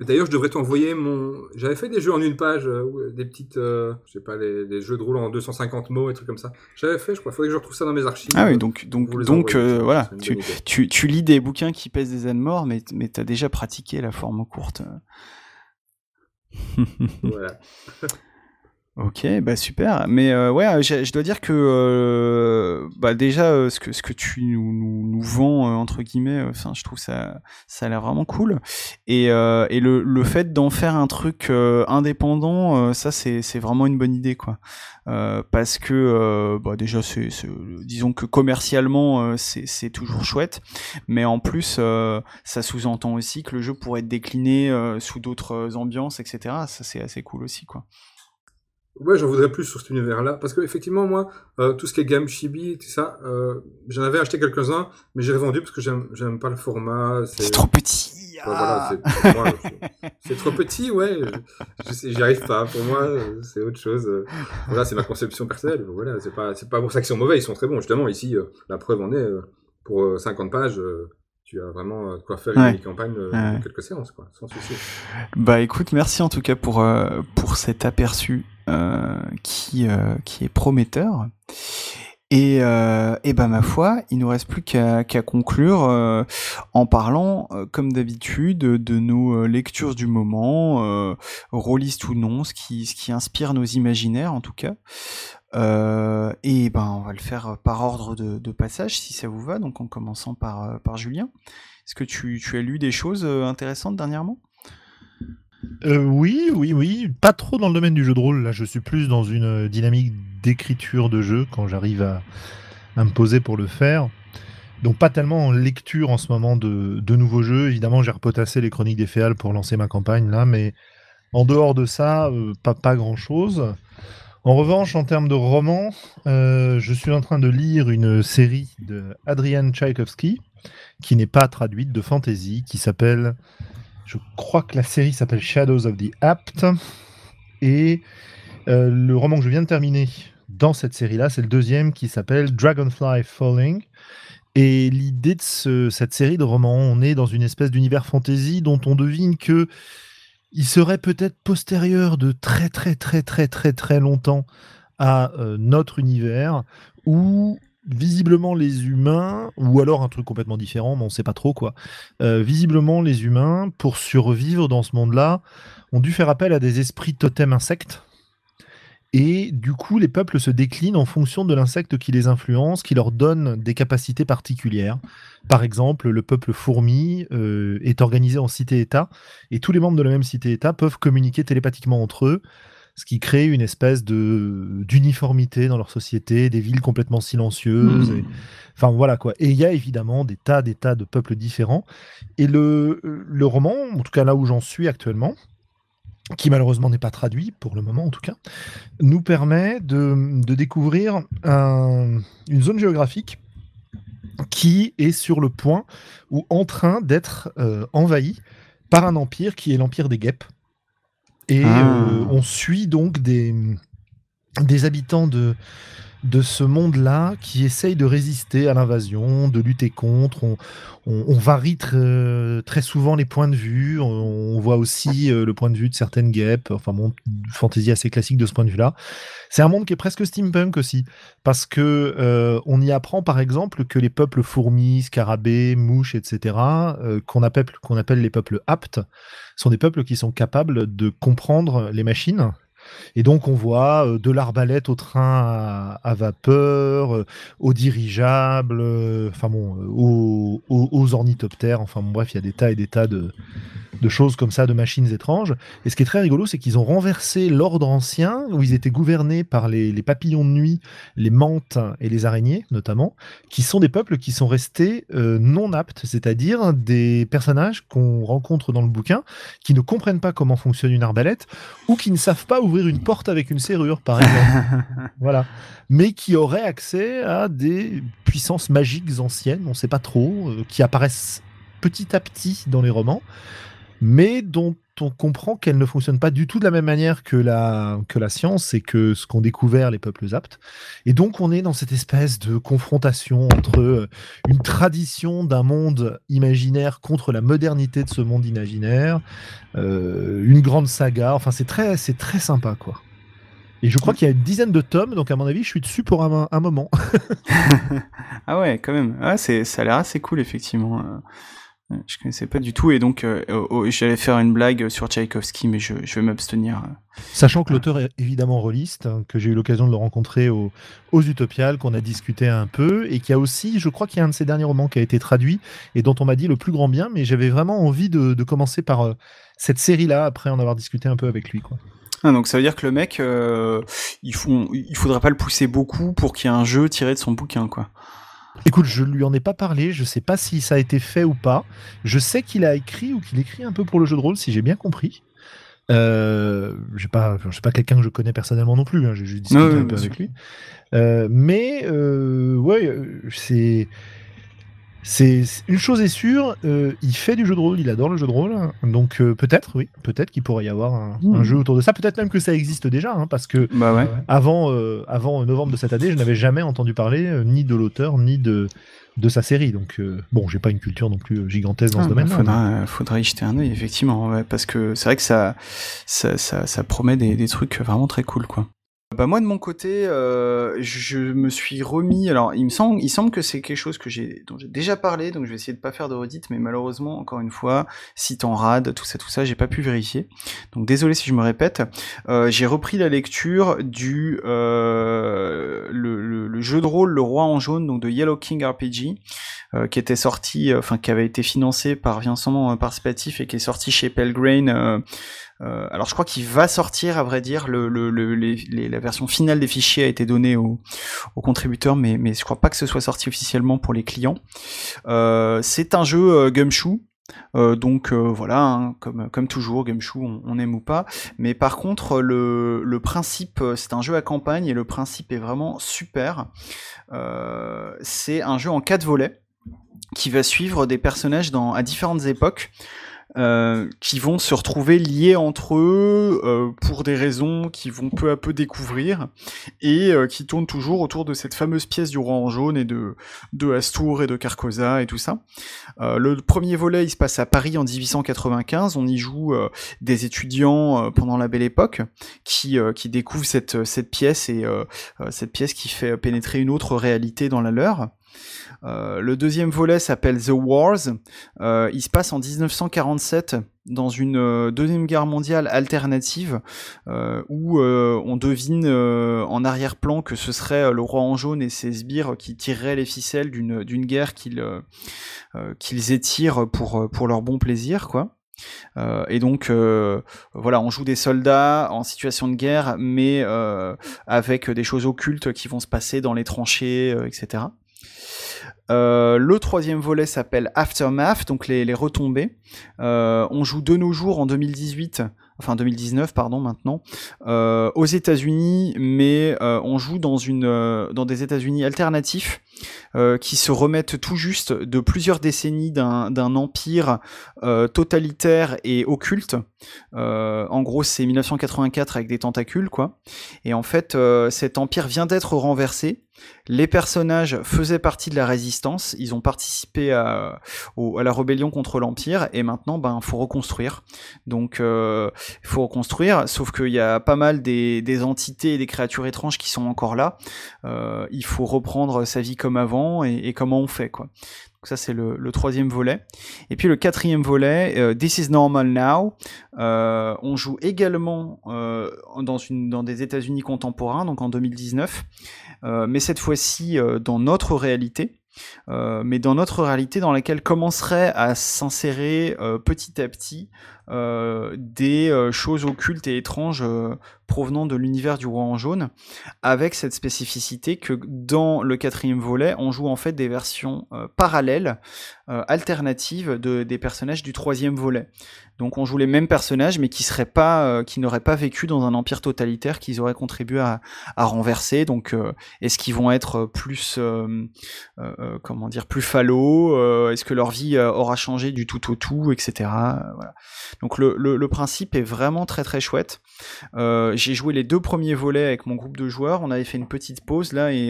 C: D'ailleurs, je devrais t'envoyer mon. J'avais fait des jeux en une page, euh, des petites, euh, je sais pas, les, jeux de rôle en 250 mots et trucs comme ça. J'avais fait, je crois. Faudrait que je retrouve ça dans mes archives.
A: Ah oui, donc donc donc euh, voilà, tu, tu, tu, lis des bouquins qui pèsent des ânes morts, mais mais t'as déjà pratiqué la forme courte. voilà. Ok, bah super. Mais euh, ouais, je, dois dire que euh, bah déjà euh, ce que ce que tu nous, nous, vends entre guillemets, enfin je trouve ça ça a l'air vraiment cool. Et, et le, le fait d'en faire un truc indépendant, ça c'est c'est vraiment une bonne idée quoi. parce que bah déjà c'est disons que commercialement c'est c'est toujours chouette, mais en plus ça sous-entend aussi que le jeu pourrait être décliné sous d'autres ambiances, etc. Ça c'est assez cool aussi quoi.
C: Ouais, j'en voudrais plus sur cet univers-là. Parce que effectivement, moi, euh, tout ce qui est Game Chibi, tout ça, euh, j'en avais acheté quelques-uns, mais j'ai revendu parce que j'aime pas le format.
A: C'est trop petit.
C: voilà, c'est trop petit, ouais. J'y arrive pas. Pour moi, c'est autre chose. Voilà, c'est ma conception personnelle. Voilà, c'est pas, pour ça qu'ils sont mauvais. Ils sont très bons. Justement, ici, euh, la preuve en est. pour 50 pages, tu as vraiment de quoi faire une campagne en quelques séances, quoi, sans souci.
A: Bah écoute, merci en tout cas pour, pour cet aperçu euh, qui, euh, qui est prometteur. Et, euh, et ben ma foi, il nous reste plus qu'à conclure euh, en parlant, comme d'habitude, de nos lectures du moment, euh, rôlistes ou non, ce qui, ce qui inspire nos imaginaires en tout cas. et ben on va le faire par ordre de, de, passage, si ça vous va, donc en commençant par, par Julien. Est-ce que tu, tu as lu des choses intéressantes dernièrement?
B: Euh, oui, oui, oui. Pas trop dans le domaine du jeu de rôle. Là, je suis plus dans une euh, dynamique d'écriture de jeu quand j'arrive à, me poser pour le faire. Donc pas tellement en lecture en ce moment de, nouveaux jeux. Évidemment, j'ai repotassé les Chroniques des Féales pour lancer ma campagne là, mais en dehors de ça, euh, pas, pas grand chose. En revanche, en termes de romans, je suis en train de lire une série de Adrian Tchaïkovski qui n'est pas traduite de fantasy, qui s'appelle je crois que la série s'appelle Shadows of the Apt. Et euh, le roman que je viens de terminer dans cette série-là, c'est le deuxième qui s'appelle Dragonfly Falling. Et l'idée de cette série de romans, on est dans une espèce d'univers fantasy dont on devine que il serait peut-être postérieur de très très très très très très longtemps à euh, notre univers, où visiblement les humains, ou alors un truc complètement différent, mais on sait pas trop quoi. Euh, visiblement les humains, pour survivre dans ce monde-là, ont dû faire appel à des esprits totems insectes. Et du coup, les peuples se déclinent en fonction de l'insecte qui les influence, qui leur donne des capacités particulières. Par exemple, le peuple fourmi euh, est organisé en cité-État, et tous les membres de la même cité-État peuvent communiquer télépathiquement entre eux ce qui crée une espèce de d'uniformité dans leur société, des villes complètement silencieuses. Hmm. enfin voilà quoi. Et il y a évidemment des tas, des tas de peuples différents. Et le, le roman, en tout cas là où j'en suis actuellement, qui malheureusement n'est pas traduit pour le moment en tout cas, nous permet de, de découvrir un, une zone géographique qui est sur le point ou en train d'être euh, envahie par un empire qui est l'empire des guêpes. Et ah. euh, on suit donc des, des habitants de, de ce monde-là qui essaye de résister à l'invasion, de lutter contre. On, varie très, souvent les points de vue. On, voit aussi euh, le point de vue de certaines guêpes. Enfin, bon, fantaisie assez classique de ce point de vue-là. C'est un monde qui est presque steampunk aussi, parce que euh, on y apprend par exemple que les peuples fourmis, scarabées, mouches, etc., euh, qu'on appelle les peuples aptes, sont des peuples qui sont capables de comprendre les machines et donc on voit euh, de l'arbalète au train à, vapeur, euh, aux dirigeables, euh, enfin bon, aux, aux, ornithoptères, enfin bon, bref, il y a des tas et des tas de, de choses comme ça, de machines étranges. Et ce qui est très rigolo, c'est qu'ils ont renversé l'ordre ancien, où ils étaient gouvernés par les, papillons de nuit, les mantes et les araignées, notamment, qui sont des peuples qui sont restés euh, non aptes, c'est-à-dire des personnages qu'on rencontre dans le bouquin, qui ne comprennent pas comment fonctionne une arbalète, ou qui ne savent pas ouvrir une porte avec une serrure, par exemple. voilà. Mais qui auraient accès à des puissances magiques anciennes, on ne sait pas trop, euh, qui apparaissent petit à petit dans les romans mais dont on comprend qu'elle ne fonctionne pas du tout de la même manière que la, que la science et que ce qu'ont découvert les peuples aptes. Et donc on est dans cette espèce de confrontation entre euh, une tradition d'un monde imaginaire contre la modernité de ce monde imaginaire, euh, une grande saga. Enfin, c'est très, très sympa, quoi. Et je crois qu'il y a une dizaine de tomes, donc à mon avis, je suis dessus pour un, un moment.
A: ah ouais, quand même. Ah, ça a l'air assez cool, effectivement. Je connaissais pas du tout et donc euh, j'allais faire une blague sur Tchaïkovski, mais je, vais m'abstenir.
B: Sachant que l'auteur est évidemment rôliste, hein, que j'ai eu l'occasion de le rencontrer au, aux Utopiales, qu'on a discuté un peu, et qui a aussi, je crois qu'il y a un de ses derniers romans qui a été traduit et dont on m'a dit le plus grand bien, mais j'avais vraiment envie de, commencer par euh, cette série-là après en avoir discuté un peu avec lui. Quoi.
A: Ah, donc ça veut dire que le mec, euh, il, faut, il faudrait pas le pousser beaucoup pour qu'il y ait un jeu tiré de son bouquin, quoi.
B: Écoute, je lui en ai pas parlé, je sais pas si ça a été fait ou pas. Je sais qu'il a écrit ou qu'il écrit un peu pour le jeu de rôle, si j'ai bien compris. Euh, je pas, pas quelqu'un que je connais personnellement non plus. Hein, j'ai juste discuté un peu avec lui. Euh, mais euh, ouais, euh, c'est c'est une chose est sûre, euh, il fait du jeu de rôle, il adore le jeu de rôle, donc euh, peut-être, oui, peut-être qu'il pourrait y avoir un, hmm. jeu autour de ça. Peut-être même que ça existe déjà, hein, parce que bah avant, euh, avant novembre de cette année, je n'avais jamais entendu parler ni de l'auteur ni de de sa série. Donc bon, j'ai pas une culture non plus gigantesque dans ce ah, domaine.
A: Faudra, faudra y jeter un œil effectivement, parce que c'est vrai que ça ça, ça, promet des, des trucs vraiment très cool, quoi. Bah moi de mon côté, euh, je me suis remis. Alors il me semble, il semble que c'est quelque chose que j'ai dont j'ai déjà parlé, donc je vais essayer de pas faire de redite, mais malheureusement encore une fois, site en rade, tout ça, tout ça, j'ai pas pu vérifier. Donc désolé si je me répète. Euh, j'ai repris la lecture du euh, le, le, jeu de rôle Le Roi en jaune, donc de Yellow King RPG, qui était sorti, euh, enfin qui avait été financé par Vincent Participatif et qui est sorti chez Pelgrane euh, alors je crois qu'il va sortir, à vrai dire, le, le, les, la version finale des fichiers a été donnée aux, contributeurs, mais, mais je crois pas que ce soit sorti officiellement pour les clients. Euh, c'est un jeu euh, Gumshoe, euh, donc voilà, hein, comme, comme toujours, Gumshoe, on, on, aime ou pas. Mais par contre, le, le principe, c'est un jeu à campagne et le principe est vraiment super. Euh, c'est un jeu en quatre volets qui va suivre des personnages à différentes époques. Euh, qui vont se retrouver liés entre eux euh, pour des raisons qu'ils vont peu à peu découvrir et euh, qui tournent toujours autour de cette fameuse pièce du roi en jaune et de, de Astour et de Carcosa et tout ça. le premier volet, il se passe à Paris en 1895. On y joue des étudiants pendant la Belle Époque qui, qui découvrent cette, cette pièce et cette pièce qui fait pénétrer une autre réalité dans la leur. Euh, le deuxième volet s'appelle The Wars. Euh, il se passe en 1947 dans une euh, deuxième guerre mondiale alternative où on devine en arrière-plan que ce serait le roi en jaune et ses sbires qui tireraient les ficelles d'une guerre qu'ils étirent pour leur bon plaisir et donc voilà, on joue des soldats en situation de guerre, mais avec des choses occultes qui vont se passer dans les tranchées, etc. Euh, le troisième volet s'appelle Aftermath, donc les, retombées. Euh, on joue de nos jours en 2018, enfin 2019 pardon maintenant, euh, aux États-Unis, mais on joue dans une dans des États-Unis alternatifs qui se remettent tout juste de plusieurs décennies d'un empire totalitaire et occulte. en gros, c'est 1984 avec des tentacules, quoi. Et en fait, cet empire vient d'être renversé. Les personnages faisaient partie de la résistance, ils ont participé à, la rébellion contre l'Empire, et maintenant, ben, faut reconstruire. Donc, il faut reconstruire, sauf qu'il y a pas mal des, des, entités et des créatures étranges qui sont encore là. il faut reprendre sa vie comme avant, et, comment on fait, quoi. Ça c'est le, troisième volet. Et puis le quatrième volet, This is Normal Now. on joue également dans, une, dans des États-Unis contemporains, donc en 2019. Euh, mais cette fois-ci euh, dans notre réalité. Euh, mais dans notre réalité dans laquelle commencerait à s'insérer petit à petit des choses occultes et étranges provenant de l'univers du roi en jaune, avec cette spécificité que dans le quatrième volet, on joue en fait des versions parallèles, alternatives de, des personnages du troisième volet. Donc on joue les mêmes personnages, mais qui seraient pas, euh, n'auraient pas vécu dans un empire totalitaire qu'ils auraient contribué à, renverser. Donc euh, est-ce qu'ils vont être plus, euh, comment dire, plus fallots Est-ce que leur vie aura changé du tout au tout, etc. Donc le, principe est vraiment très très chouette. J'ai joué les deux premiers volets avec mon groupe de joueurs. On avait fait une petite pause là et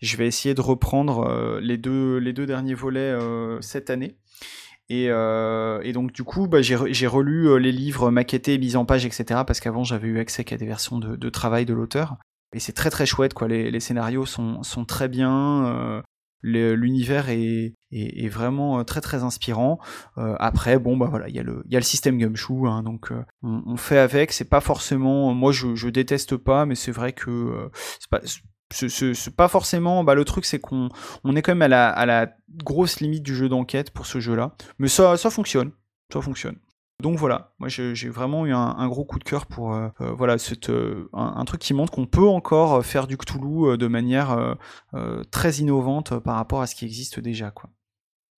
A: je vais essayer de reprendre les deux les deux derniers volets cette année. Euh, et, donc du coup, bah, j'ai relu euh, les livres maquettés, mis en page, etc. Parce qu'avant, j'avais eu accès qu'à des versions de, travail de l'auteur. Et c'est très très chouette, quoi. Les, scénarios sont, sont, très bien. Euh, l'univers est, est, vraiment très très inspirant. après, bon bah voilà, il y a le y a le système Gumshoe, hein, donc on, fait avec. C'est pas forcément, moi je, je déteste pas, mais c'est vrai que c'est pas c'est pas forcément. Bah, le truc, c'est qu'on on est quand même à la, à la grosse limite du jeu d'enquête pour ce jeu-là. Mais ça, ça fonctionne. Ça fonctionne. Donc voilà, moi j'ai vraiment eu un, gros coup de cœur pour euh, euh, voilà cette, euh, un, truc qui montre qu'on peut encore faire du Cthulhu de manière très innovante par rapport à ce qui existe déjà. Quoi.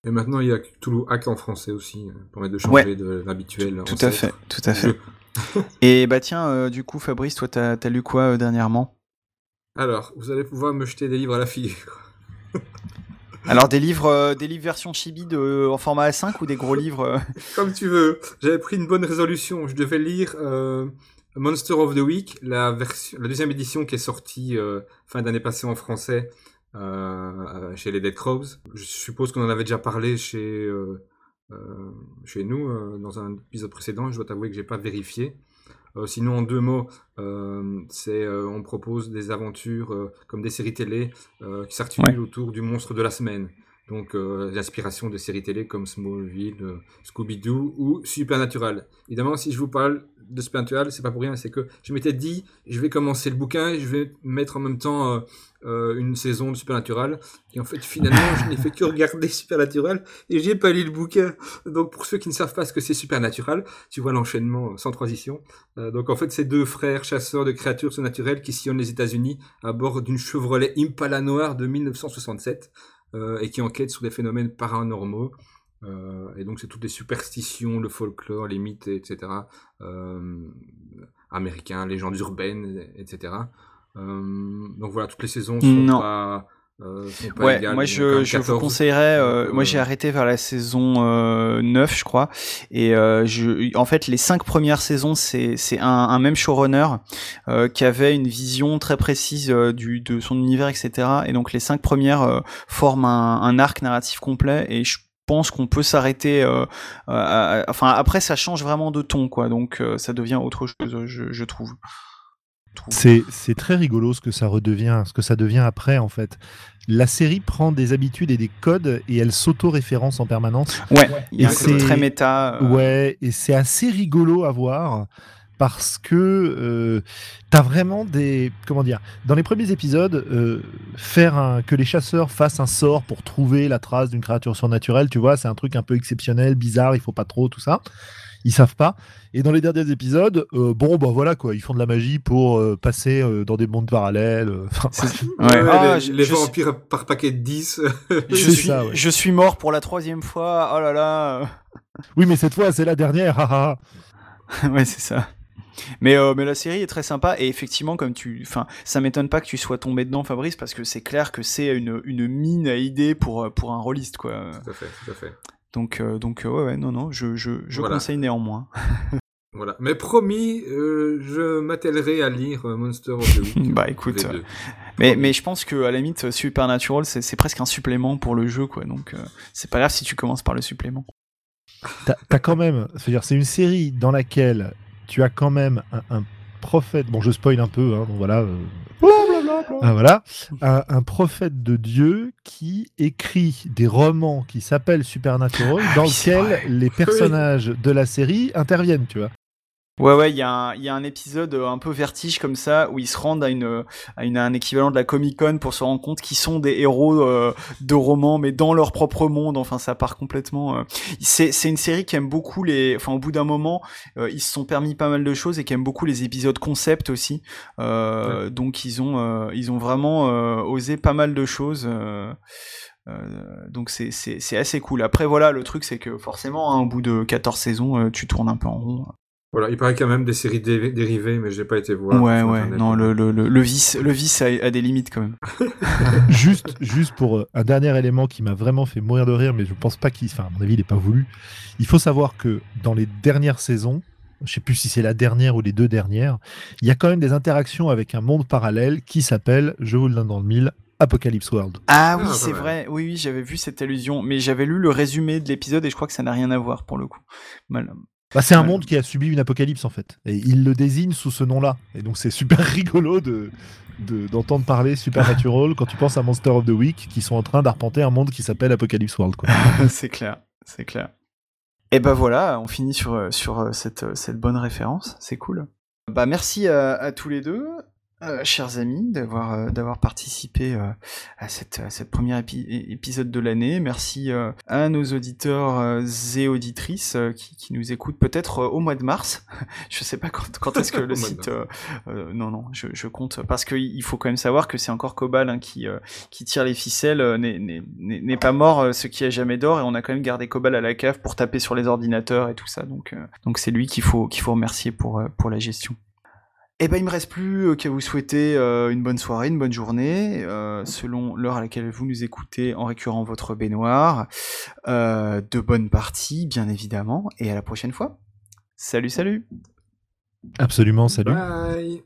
C: Et maintenant il y a Cthulhu Hack en français aussi, pour mettre de changer de l'habituel.
A: Tout, à fait, tout à fait. Et bah tiens, du coup Fabrice, toi t'as as lu quoi dernièrement?
C: Alors, vous allez pouvoir me jeter des livres à la figure.
A: Alors des livres, euh, des livres version chibi en format A5 ou des gros livres euh
C: Comme tu veux. J'avais pris une bonne résolution. Je devais lire euh, Monster of the Week, la deuxième édition qui est sortie fin d'année passée en français chez les Dead Crows. Je suppose qu'on en avait déjà parlé chez chez nous dans un épisode précédent. Je dois t'avouer que j'ai pas vérifié. Euh, sinon, en deux mots, euh, c'est euh, on propose des aventures comme des séries télé qui s'articulent autour du monstre de la semaine. Donc l'inspiration de séries télé comme Smallville, Scooby-Doo ou Supernatural. Évidemment, si je vous parle de Supernatural, c'est pas pour rien, c'est que je m'étais dit, je vais commencer le bouquin et je vais mettre en même temps euh, une saison de Supernatural. Et en fait, finalement, je n'ai fait que regarder Supernatural et j'ai pas lu le bouquin. Donc, pour ceux qui ne savent pas ce que c'est Supernatural, tu vois l'enchaînement sans transition. Euh, donc, en fait, c'est deux frères chasseurs de créatures surnaturelles qui sillonnent les États-Unis à bord d'une Chevrolet Impala noire de 1967 euh, et qui enquêtent sur des phénomènes paranormaux. et donc, c'est toutes les superstitions, le folklore, les mythes, etc. américains, légendes urbaines, etc. Euh, donc voilà, toutes les saisons sont pas. Euh,
A: ouais, moi je, je vous conseillerais. Euh, moi j'ai arrêté vers la saison 9, je crois. Et je, en fait, les cinq premières saisons, c'est c'est un, un, même showrunner qui avait une vision très précise du de son univers, etc. Et donc les cinq premières forment un, un, arc narratif complet. Et je pense qu'on peut s'arrêter. enfin après, ça change vraiment de ton, quoi. Donc ça devient autre chose, je, je trouve.
B: C'est très rigolo ce que ça redevient, ce que ça devient après en fait. La série prend des habitudes et des codes et elle s'auto-référence en permanence.
A: Ouais, et c'est très méta.
B: Euh. Ouais, et c'est assez rigolo à voir parce que euh, tu as vraiment des comment dire dans les premiers épisodes euh, faire que les chasseurs fassent un sort pour trouver la trace d'une créature surnaturelle tu vois c'est un truc un peu exceptionnel bizarre il faut pas trop tout ça ils savent pas. Et dans les derniers épisodes, euh, bon, bah voilà quoi, ils font de la magie pour euh, passer euh, dans des mondes parallèles.
C: Ah, les, vampires par paquet de 10.
A: je, suis, je suis mort pour la troisième fois, oh là là.
B: Oui, mais cette fois, c'est la dernière.
A: ouais, c'est ça. Mais, mais la série est très sympa et effectivement, comme tu, enfin, ça m'étonne pas que tu sois tombé dedans, Fabrice, parce que c'est clair que c'est une, une mine à idées pour pour un rôliste, quoi.
C: Tout à fait, tout à fait.
A: Donc, donc ouais, ouais, non, non, je, je, je conseille néanmoins.
C: Voilà. Mais promis, euh, je m'attellerai à lire Monster of the Week.
A: bah écoute, mais, mais je pense que à la limite, Supernatural, c'est presque un supplément pour le jeu, quoi. Donc c'est pas grave si tu commences par le supplément.
B: T'as as quand même, c'est-à-dire c'est une série dans laquelle tu as quand même un, prophète. Bon, je spoil un peu, hein, donc voilà. Ah, voilà, un, un, prophète de Dieu qui écrit des romans qui s'appellent Supernatural, dans ah lesquels les personnages de la série interviennent, tu vois.
A: Ouais, ouais, il y, y, a un épisode euh, un peu vertige comme ça où ils se rendent à, une, à une, un équivalent de la Comic Con pour se rendre compte qu'ils sont des héros euh, de romans, mais dans leur propre monde. Enfin, ça part complètement. Euh. C'est, c'est une série qui aime beaucoup les. Enfin, au bout d'un moment, ils se sont permis pas mal de choses et qui aime beaucoup les épisodes concept aussi. Donc, ils ont, ils ont vraiment osé pas mal de choses. donc c'est, c'est, c'est assez cool. Après voilà, le truc c'est que forcément, hein, au bout de 14 saisons, tu tournes un peu en rond.
C: Voilà, il paraît quand même des séries dérivées, mais j'ai pas été voir.
A: Ouais, ouais, non, le, le, le, vice, le vice a, des limites quand même.
B: juste, juste pour euh, un dernier élément qui m'a vraiment fait mourir de rire, mais je pense pas qu'il, enfin, à mon avis, il n'est pas voulu. Il faut savoir que dans les dernières saisons, je sais plus si c'est la dernière ou les deux dernières, il y a quand même des interactions avec un monde parallèle qui s'appelle, je vous le donne dans le mille, Apocalypse World.
A: Ah oui, ah, c'est vrai. Oui, oui, j'avais vu cette allusion, mais j'avais lu le résumé de l'épisode et je crois que ça n'a rien à voir pour le coup. Mal,
B: bah, c'est un monde qui a subi une apocalypse en fait. Et il le désigne sous ce nom-là. Et donc c'est super rigolo de d'entendre parler Supernatural quand tu penses à Monster of the Week qui sont en train d'arpenter un monde qui s'appelle Apocalypse World.
A: c'est clair, c'est clair. Et ben voilà, on finit sur, sur cette, cette bonne référence, c'est cool. Bah merci à tous les deux. Euh, chers amis, d'avoir euh, d'avoir participé euh, à cette à cette première épisode de l'année. Merci à nos auditeurs et auditrices qui, qui, nous écoutent peut-être au mois de mars. je sais pas quand, quand est-ce que le site. non non, je, je compte parce qu'il faut quand même savoir que c'est encore Cobal hein, qui qui tire les ficelles. N'est pas mort, ce qui a jamais d'or, et on a quand même gardé Cobal à la cave pour taper sur les ordinateurs et tout ça. Donc donc c'est lui qu'il faut qu'il faut remercier pour pour la gestion. Eh ben, il me reste plus euh, qu'à vous souhaiter euh, une bonne soirée, une bonne journée, euh, selon l'heure à laquelle vous nous écoutez en récurrent votre baignoire. de bonnes parties, bien évidemment, et à la prochaine fois. Salut, salut
B: Absolument, salut.
C: Bye